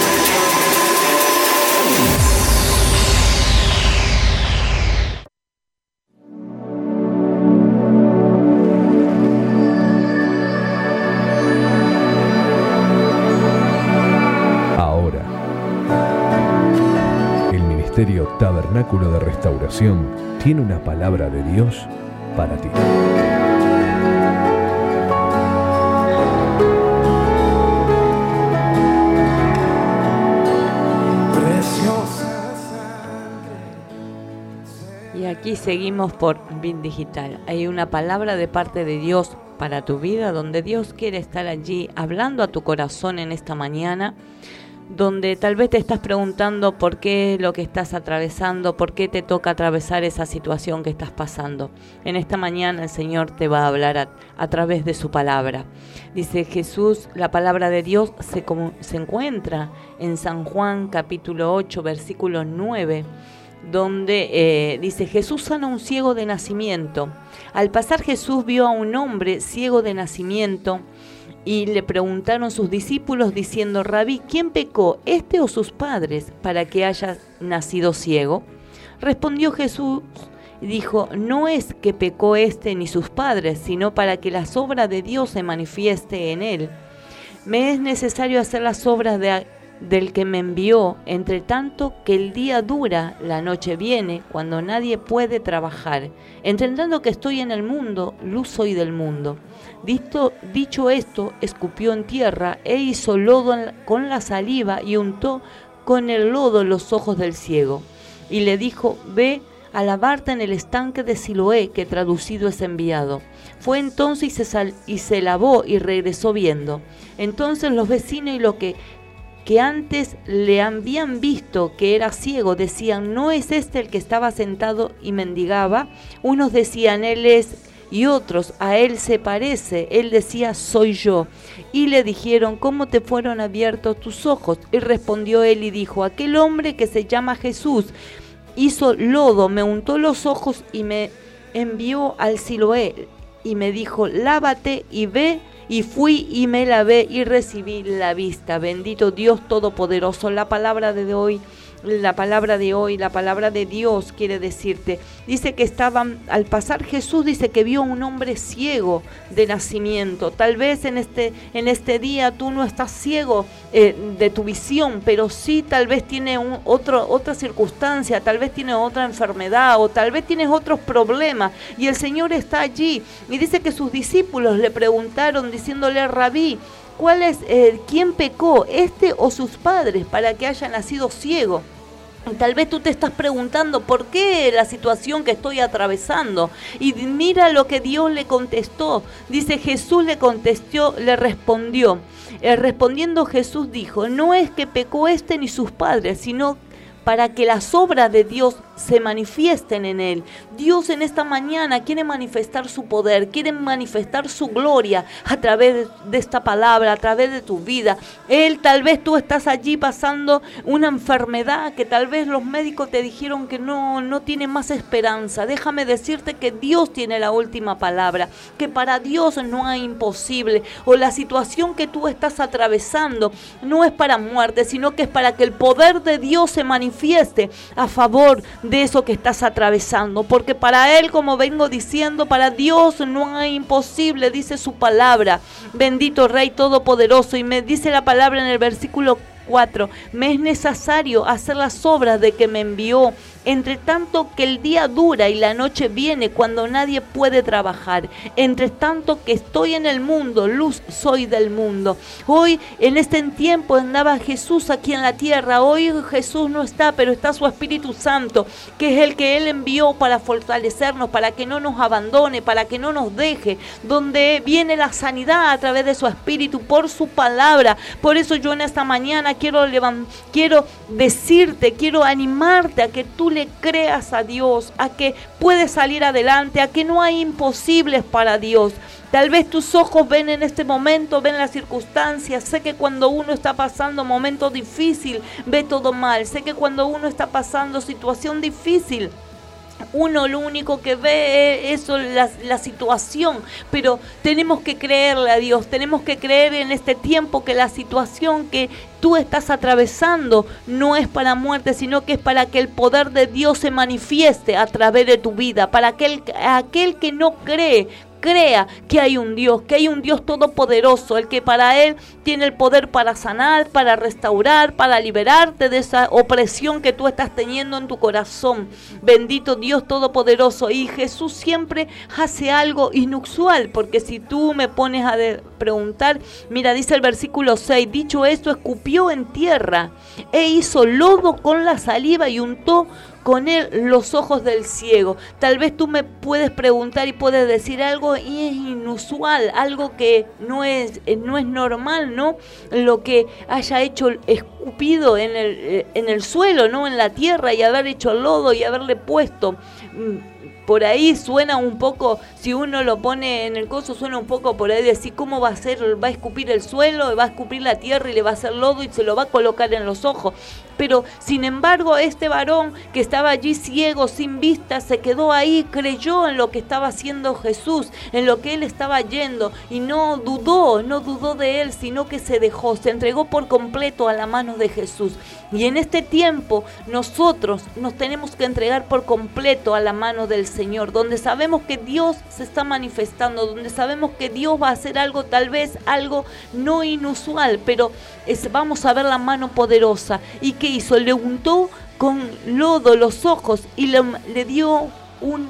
Tabernáculo de Restauración tiene una palabra de Dios para ti. Y aquí seguimos por Bit Digital. Hay una palabra de parte de Dios para tu vida, donde Dios quiere estar allí hablando a tu corazón en esta mañana, donde tal vez te estás preguntando por qué es lo que estás atravesando, por qué te toca atravesar esa situación que estás pasando. En esta mañana el Señor te va a hablar a, través de su palabra. Dice Jesús, la palabra de Dios se, se encuentra en San Juan capítulo 8, versículo 9 donde eh, dice Jesús sana a un ciego de nacimiento. Al pasar Jesús vio a un hombre ciego de nacimiento y le preguntaron sus discípulos diciendo, Rabí, ¿quién pecó, este o sus padres, para que haya nacido ciego? Respondió Jesús y dijo, no es que pecó este ni sus padres, sino para que las obras de Dios se manifieste en él. Me es necesario hacer las obras de, del que me envió, entre tanto que el día dura, la noche viene, cuando nadie puede trabajar. Entendiendo que estoy en el mundo, luz soy del mundo. Dicho, esto, escupió en tierra e hizo lodo con la saliva y untó con el lodo los ojos del ciego. Y le dijo, ve a lavarte en el estanque de Siloé, que traducido es enviado. Fue entonces y se, sal- y se lavó y regresó viendo. Entonces los vecinos y los que que antes le habían visto que era ciego, decían, ¿no es este el que estaba sentado y mendigaba? Unos decían, Él es, y otros, a Él se parece. Él decía, soy yo. Y le dijeron, ¿cómo te fueron abiertos tus ojos? Y respondió él y dijo, aquel hombre que se llama Jesús hizo lodo, me untó los ojos y me envió al Siloé y me dijo, lávate y ve. Y fui y me lavé y recibí la vista. Bendito Dios Todopoderoso. La palabra de hoy, la palabra de hoy, la palabra de Dios quiere decirte. Dice que estaban, al pasar Jesús, dice que vio un hombre ciego de nacimiento. Tal vez en este, en este día tú no estás ciego eh, de tu visión, pero sí tal vez tiene otra circunstancia, tal vez tiene otra enfermedad o tal vez tienes otros problemas. Y el Señor está allí. Y dice que sus discípulos le preguntaron diciéndole, rabí, ¿cuál es, eh, quién pecó, este o sus padres, para que haya nacido ciego? Tal vez tú te estás preguntando por qué la situación que estoy atravesando. Y mira lo que Dios le contestó. Dice Jesús le contestó, le respondió. Eh, respondiendo Jesús dijo, no es que pecó este ni sus padres, sino para que las obras de Dios se manifiesten en él. Dios en esta mañana quiere manifestar su poder, quiere manifestar su gloria a través de esta palabra, a través de tu vida. Él tal vez tú estás allí pasando una enfermedad que tal vez los médicos te dijeron que no no tiene más esperanza. Déjame decirte que Dios tiene la última palabra, que para Dios no hay imposible o la situación que tú estás atravesando no es para muerte, sino que es para que el poder de Dios se manifieste a favor de eso que estás atravesando. Porque para Él, como vengo diciendo, para Dios no hay imposible, dice su palabra. Bendito Rey Todopoderoso. Y me dice la palabra en el versículo 4. Me es necesario hacer las obras de que me envió. Entre tanto que el día dura y la noche viene cuando nadie puede trabajar. Entre tanto que estoy en el mundo, luz soy del mundo. Hoy en este tiempo andaba Jesús aquí en la tierra. Hoy Jesús no está, pero está su Espíritu Santo, que es el que Él envió para fortalecernos, para que no nos abandone, para que no nos deje. Donde viene la sanidad a través de su Espíritu, por su palabra. Por eso yo en esta mañana quiero, quiero decirte, quiero animarte a que tú le creas a Dios, a que puedes salir adelante, a que no hay imposibles para Dios. Tal vez tus ojos ven en este momento, ven las circunstancias. Sé que cuando uno está pasando momento difícil, ve todo mal. Sé que cuando uno está pasando situación difícil, uno lo único que ve es eso, la, la situación, pero tenemos que creerle a Dios, tenemos que creer en este tiempo que la situación que tú estás atravesando no es para muerte, sino que es para que el poder de Dios se manifieste a través de tu vida, para aquel, aquel que no cree crea que hay un Dios, que hay un Dios todopoderoso, el que para Él tiene el poder para sanar, para restaurar, para liberarte de esa opresión que tú estás teniendo en tu corazón. Bendito Dios todopoderoso. Y Jesús siempre hace algo inusual, porque si tú me pones a preguntar, mira, dice el versículo 6, dicho esto, escupió en tierra e hizo lodo con la saliva y untó con él los ojos del ciego. Tal vez tú me puedes preguntar y puedes decir algo y es inusual, algo que no es, eh, no es normal, ¿no? Lo que haya hecho escupido en el, eh, en el suelo, ¿no? En la tierra y haber hecho lodo y haberle puesto. mm, Por ahí suena un poco, si uno lo pone en el coso, suena un poco por ahí decir cómo va a ser, va a escupir el suelo, va a escupir la tierra y le va a hacer lodo y se lo va a colocar en los ojos. Pero sin embargo, este varón que estaba allí ciego, sin vista, se quedó ahí, creyó en lo que estaba haciendo Jesús, en lo que él estaba yendo y no dudó, no dudó de él, sino que se dejó, se entregó por completo a la mano de Jesús. Y en este tiempo nosotros nos tenemos que entregar por completo a la mano del Señor, donde sabemos que Dios se está manifestando, donde sabemos que Dios va a hacer algo, tal vez algo no inusual, pero vamos a ver la mano poderosa. ¿Y qué hizo? Le untó con lodo los ojos y le, dio un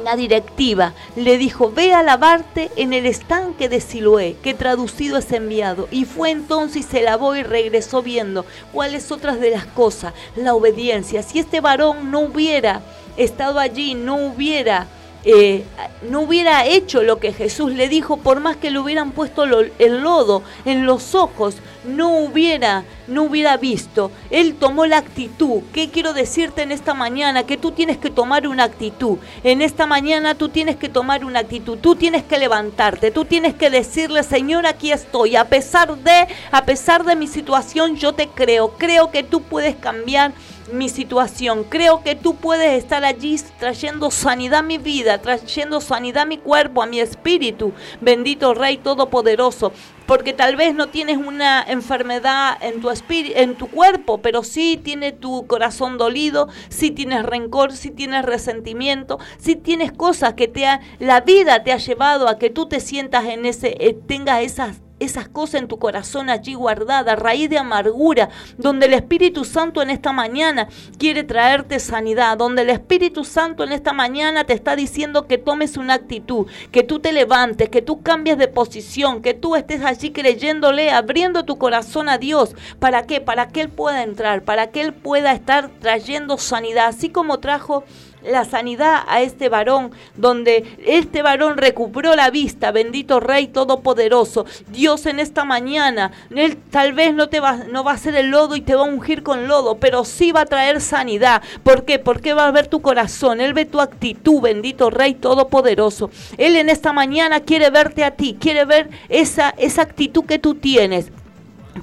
una directiva, le dijo, ve a lavarte en el estanque de Siloé, que traducido es enviado. Y fue entonces y se lavó y regresó viendo cuáles otras de las cosas, la obediencia. Si este varón no hubiera estado allí, no hubiera... eh, no hubiera hecho lo que Jesús le dijo, por más que le hubieran puesto el lodo en los ojos, no hubiera, no hubiera visto. Él tomó la actitud. ¿Qué quiero decirte en esta mañana? Que tú tienes que tomar una actitud. En esta mañana tú tienes que tomar una actitud. Tú tienes que levantarte. Tú tienes que decirle, Señor, aquí estoy. A pesar de, a pesar de mi situación, yo te creo. Creo que tú puedes cambiar mi situación. Creo que tú puedes estar allí trayendo sanidad a mi vida, trayendo sanidad a mi cuerpo, a mi espíritu. Bendito Rey Todopoderoso. Porque tal vez no tienes una enfermedad en tu en tu cuerpo, pero sí tienes tu corazón dolido, sí tienes rencor, sí tienes resentimiento, sí tienes cosas que te ha, la vida te ha llevado a que tú te sientas en ese, eh, tengas esas esas cosas en tu corazón allí guardadas, raíz de amargura, donde el Espíritu Santo en esta mañana quiere traerte sanidad, donde el Espíritu Santo en esta mañana te está diciendo que tomes una actitud, que tú te levantes, que tú cambies de posición, que tú estés allí creyéndole, abriendo tu corazón a Dios. ¿Para qué? Para que Él pueda entrar, para que Él pueda estar trayendo sanidad, así como trajo la sanidad a este varón, donde este varón recuperó la vista, bendito Rey Todopoderoso. Dios en esta mañana, Él tal vez no te va, no va a hacer el lodo y te va a ungir con lodo, pero sí va a traer sanidad. ¿Por qué? Porque va a ver tu corazón, Él ve tu actitud, bendito Rey Todopoderoso. Él en esta mañana quiere verte a ti, quiere ver esa, esa actitud que tú tienes.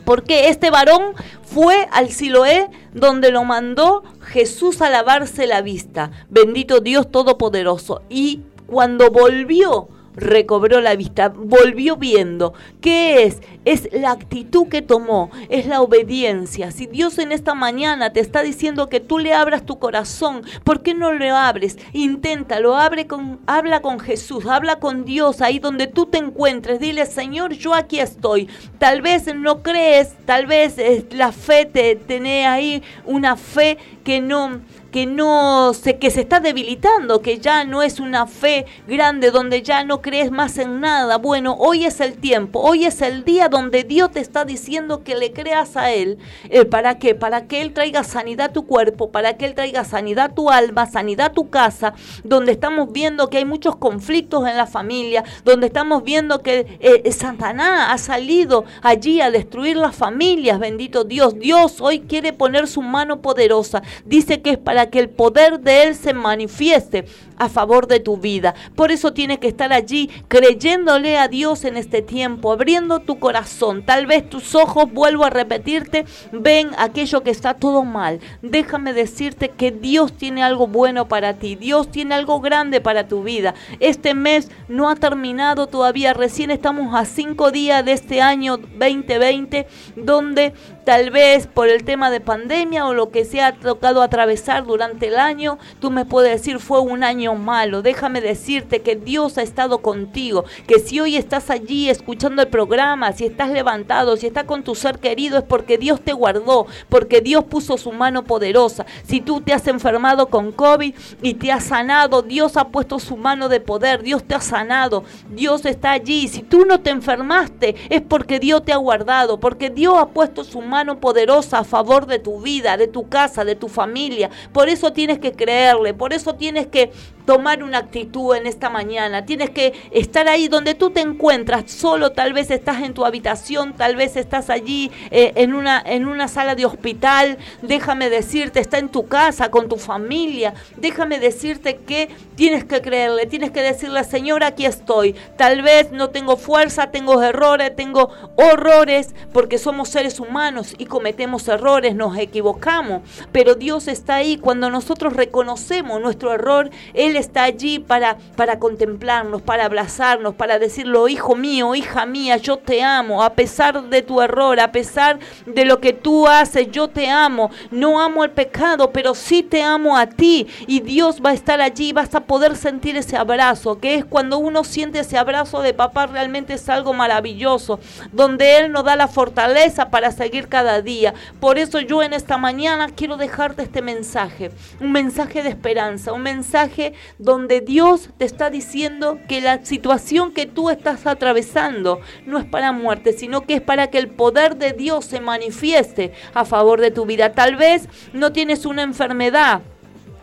Porque este varón fue al Siloé donde lo mandó Jesús a lavarse la vista. Bendito Dios Todopoderoso. Y cuando volvió, recobró la vista, volvió viendo. ¿Qué es? Es la actitud que tomó, es la obediencia. Si Dios en esta mañana te está diciendo que tú le abras tu corazón, ¿por qué no lo abres? Inténtalo, abre con, habla con Jesús, habla con Dios ahí donde tú te encuentres. Dile, Señor, yo aquí estoy. Tal vez no crees, tal vez eh, la fe te tiene ahí una fe que no que no sé que se está debilitando, que ya no es una fe grande donde ya no crees más en nada. Bueno, hoy es el tiempo, hoy es el día donde Dios te está diciendo que le creas a él. Eh, ¿Para qué? Para que él traiga sanidad a tu cuerpo, para que él traiga sanidad a tu alma, sanidad a tu casa, donde estamos viendo que hay muchos conflictos en la familia, donde estamos viendo que eh, Satanás ha salido allí a destruir las familias, bendito Dios. Dios hoy quiere poner su mano poderosa. Dice que es para que el poder de Él se manifieste a favor de tu vida. Por eso tienes que estar allí creyéndole a Dios en este tiempo, abriendo tu corazón. Tal vez tus ojos, vuelvo a repetirte, ven aquello que está todo mal. Déjame decirte que Dios tiene algo bueno para ti. Dios tiene algo grande para tu vida. Este mes no ha terminado todavía. Recién estamos a cinco días de este año 2020, donde tal vez por el tema de pandemia o lo que se ha tocado atravesar durante el año, tú me puedes decir fue un año malo. Déjame decirte que Dios ha estado contigo, que si hoy estás allí escuchando el programa, si estás levantado, si estás con tu ser querido, es porque Dios te guardó, porque Dios puso su mano poderosa. Si tú te has enfermado con COVID y te has sanado, Dios ha puesto su mano de poder, Dios te ha sanado, Dios está allí. Si tú no te enfermaste, es porque Dios te ha guardado, porque Dios ha puesto su mano poderosa a favor de tu vida, de tu casa, de tu familia. Por eso tienes que creerle, por eso tienes que tomar una actitud en esta mañana. Tienes que estar ahí donde tú te encuentras, solo tal vez estás en tu habitación, tal vez estás allí eh, en, una, en una sala de hospital. Déjame decirte, está en tu casa, con tu familia. Déjame decirte que tienes que creerle, tienes que decirle, Señor, aquí estoy. Tal vez no tengo fuerza, tengo errores, tengo horrores, porque somos seres humanos y cometemos errores, nos equivocamos. Pero Dios está ahí cuando nosotros reconocemos nuestro error. Él está allí para, para contemplarnos, para abrazarnos, para decirlo, hijo mío, hija mía, yo te amo, a pesar de tu error, a pesar de lo que tú haces, yo te amo. No amo el pecado, pero sí te amo a ti. Y Dios va a estar allí, vas a poder sentir ese abrazo, que es cuando uno siente ese abrazo de papá, realmente es algo maravilloso, donde Él nos da la fortaleza para seguir cada día. Por eso yo en esta mañana quiero dejarte este mensaje, un mensaje de esperanza, un mensaje donde Dios te está diciendo que la situación que tú estás atravesando no es para muerte, sino que es para que el poder de Dios se manifieste a favor de tu vida. Tal vez no tienes una enfermedad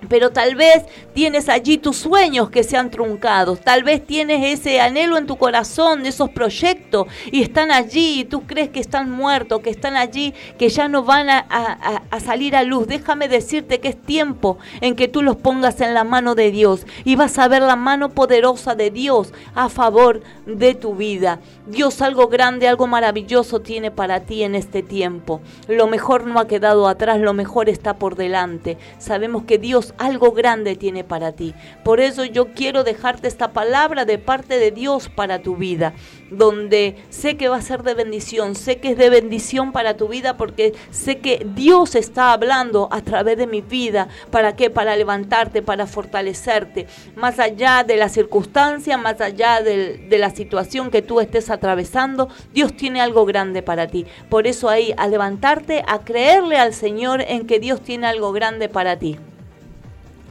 pero tal vez tienes allí tus sueños que se han truncado, tal vez tienes ese anhelo en tu corazón de esos proyectos y están allí y tú crees que están muertos, que están allí, que ya no van a, a, a, salir a luz. Déjame decirte que es tiempo en que tú los pongas en la mano de Dios y vas a ver la mano poderosa de Dios a favor de tu vida. Dios algo grande, algo maravilloso tiene para ti en este tiempo. Lo mejor no ha quedado atrás, lo mejor está por delante. Sabemos que Dios algo grande tiene para ti. Por eso yo quiero dejarte esta palabra de parte de Dios para tu vida, donde sé que va a ser de bendición, sé que es de bendición para tu vida porque sé que Dios está hablando a través de mi vida. ¿Para qué? Para levantarte, para fortalecerte, más allá de la circunstancia, más allá de, de la situación que tú estés atravesando, Dios tiene algo grande para ti. Por eso ahí, a levantarte, a creerle al Señor en que Dios tiene algo grande para ti.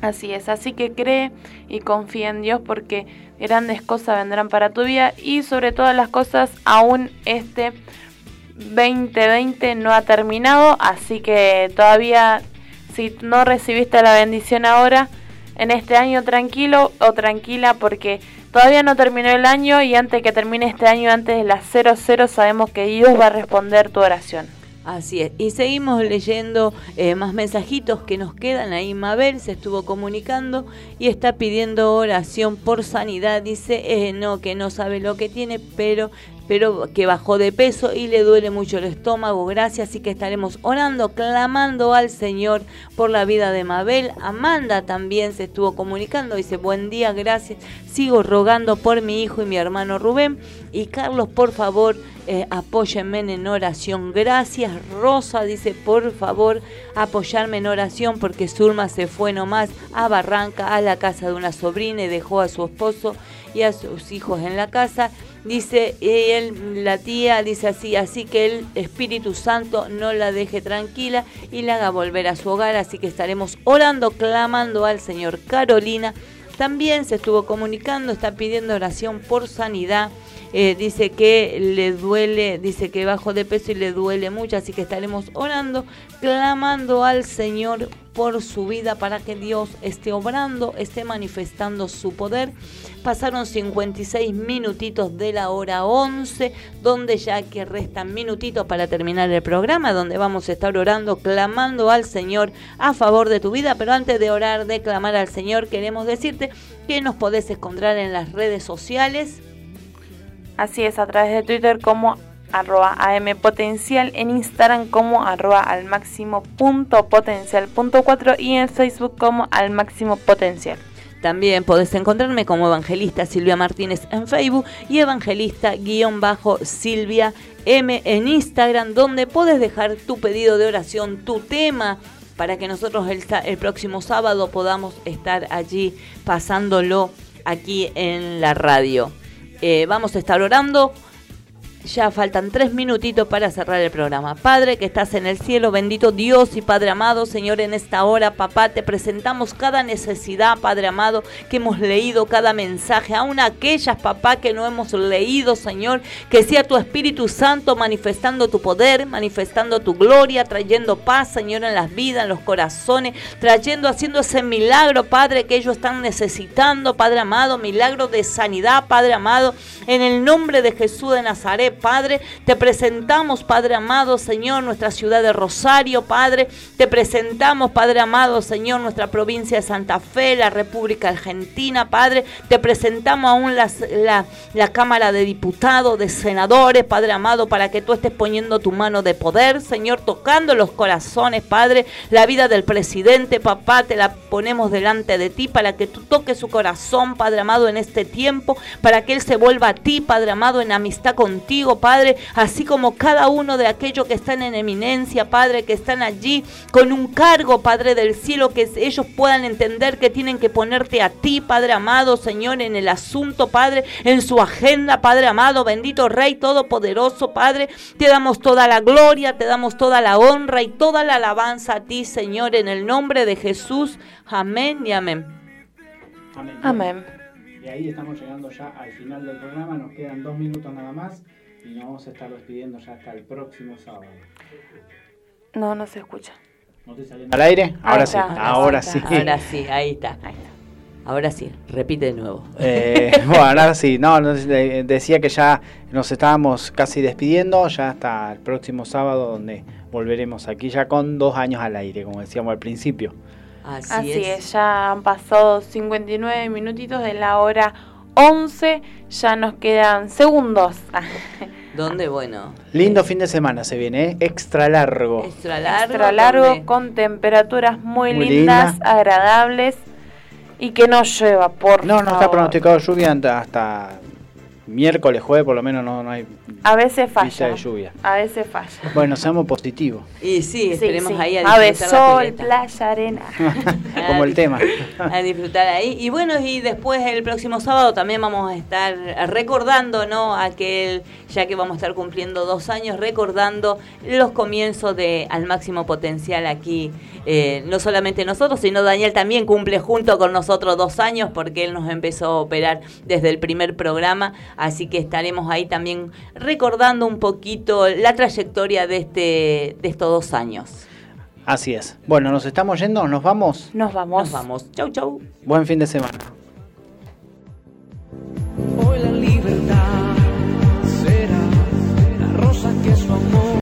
Así es, así que cree y confía en Dios porque grandes cosas vendrán para tu vida y sobre todas las cosas aún este 2020 no ha terminado, así que todavía si no recibiste la bendición ahora, en este año tranquilo o tranquila porque todavía no terminó el año y antes que termine este año, antes de las 00, sabemos que Dios va a responder tu oración. Así es. Y seguimos leyendo eh, más mensajitos que nos quedan. Ahí Mabel se estuvo comunicando y está pidiendo oración por sanidad. Dice, eh, no, que no sabe lo que tiene, pero pero que bajó de peso y le duele mucho el estómago. Gracias, así que estaremos orando, clamando al Señor por la vida de Mabel. Amanda también se estuvo comunicando, dice, buen día, gracias. Sigo rogando por mi hijo y mi hermano Rubén. Y Carlos, por favor, eh, apóyenme en oración. Gracias, Rosa, dice, por favor, apoyarme en oración porque Zulma se fue nomás a Barranca, a la casa de una sobrina y dejó a su esposo y a sus hijos en la casa. Dice él, la tía dice así, así que el Espíritu Santo no la deje tranquila y la haga volver a su hogar. Así que estaremos orando, clamando al Señor. Carolina también se estuvo comunicando, está pidiendo oración por sanidad. Eh, dice que le duele, dice que bajo de peso y le duele mucho, así que estaremos orando, clamando al Señor por su vida para que Dios esté obrando, esté manifestando su poder. Pasaron 56 minutitos de la hora 11, donde ya que restan minutitos para terminar el programa, donde vamos a estar orando, clamando al Señor a favor de tu vida. Pero antes de orar, de clamar al Señor, queremos decirte que nos podés encontrar en las redes sociales. Así es, a través de Twitter como arroba ampotencial, en Instagram como arroba al máximo punto potencial punto 4 y en Facebook como al máximo potencial. También podés encontrarme como Evangelista Silvia Martínez en Facebook y Evangelista-Silvia M en Instagram, donde podés dejar tu pedido de oración, tu tema, para que nosotros el, el próximo sábado podamos estar allí pasándolo aquí en la radio. Eh, vamos a estar orando ya faltan tres minutitos para cerrar el programa. Padre que estás en el cielo, bendito Dios y Padre amado, Señor, en esta hora, papá, te presentamos cada necesidad, Padre amado, que hemos leído, cada mensaje, aún aquellas, papá, que no hemos leído, Señor, que sea tu Espíritu Santo manifestando tu poder, manifestando tu gloria, trayendo paz, Señor, en las vidas, en los corazones, trayendo, haciendo ese milagro, Padre, que ellos están necesitando, Padre amado, milagro de sanidad, Padre amado, en el nombre de Jesús de Nazaret. Padre. Te presentamos, Padre amado, Señor, nuestra ciudad de Rosario, Padre. Te presentamos, Padre amado, Señor, nuestra provincia de Santa Fe, la República Argentina, Padre. Te presentamos aún la, la Cámara de Diputados, de Senadores, Padre amado, para que tú estés poniendo tu mano de poder, Señor, tocando los corazones, Padre. La vida del presidente, papá, te la ponemos delante de ti para que tú toques su corazón, Padre amado, en este tiempo, para que él se vuelva a ti, Padre amado, en amistad contigo, Padre, así como cada uno de aquellos que están en eminencia, Padre, que están allí con un cargo, Padre del cielo, que ellos puedan entender que tienen que ponerte a ti, Padre amado, Señor, en el asunto, Padre, en su agenda, Padre amado, bendito Rey Todopoderoso, Padre, te damos toda la gloria, te damos toda la honra y toda la alabanza a ti, Señor, en el nombre de Jesús. Amén y amén. Amén. Amén. Y ahí estamos llegando ya al final del programa, nos quedan dos minutos nada más y nos vamos a estar despidiendo ya hasta el próximo sábado. No, no se escucha. ¿No te saliendo al aire? Ahora Ahí sí, está, ahora ahí sí. está. Ahora sí, ahí está. Ahora sí, repite de nuevo. Eh, bueno, ahora sí, no, no, de- decía que ya nos estábamos casi despidiendo, ya hasta el próximo sábado donde volveremos aquí ya con dos años al aire, como decíamos al principio. Así, Así es. es, ya han pasado 59 minutitos de la hora 11, ya nos quedan segundos Donde, bueno, Lindo fin de semana se viene, ¿eh? extra largo. extra largo. Extra largo, con temperaturas muy, Muy lindas, linda. agradables y que no llueva, por No, no está pronosticado lluvia hasta, hasta miércoles, jueves, por lo menos no, no hay A veces vista falla. de lluvia. A veces falla. Bueno, seamos positivos, Y sí, esperemos sí. ahí a Ave, disfrutar la sol, pileta. playa, arena. como el tema. a disfrutar ahí. Y bueno, y después el próximo sábado también vamos a estar recordando, ¿no? Aquel, ya que vamos a estar cumpliendo dos años, recordando los comienzos de Al Máximo Potencial aquí. Eh, no solamente nosotros, sino Daniel también cumple junto con nosotros dos años porque él nos empezó a operar desde el primer programa. Así que estaremos ahí también recordando un poquito la trayectoria de, este, de estos dos años. Así es. Bueno, nos estamos yendo, nos vamos. Nos vamos. Nos vamos. Chau, chau. Buen fin de semana. Hoy la libertad será la rosa que su amor.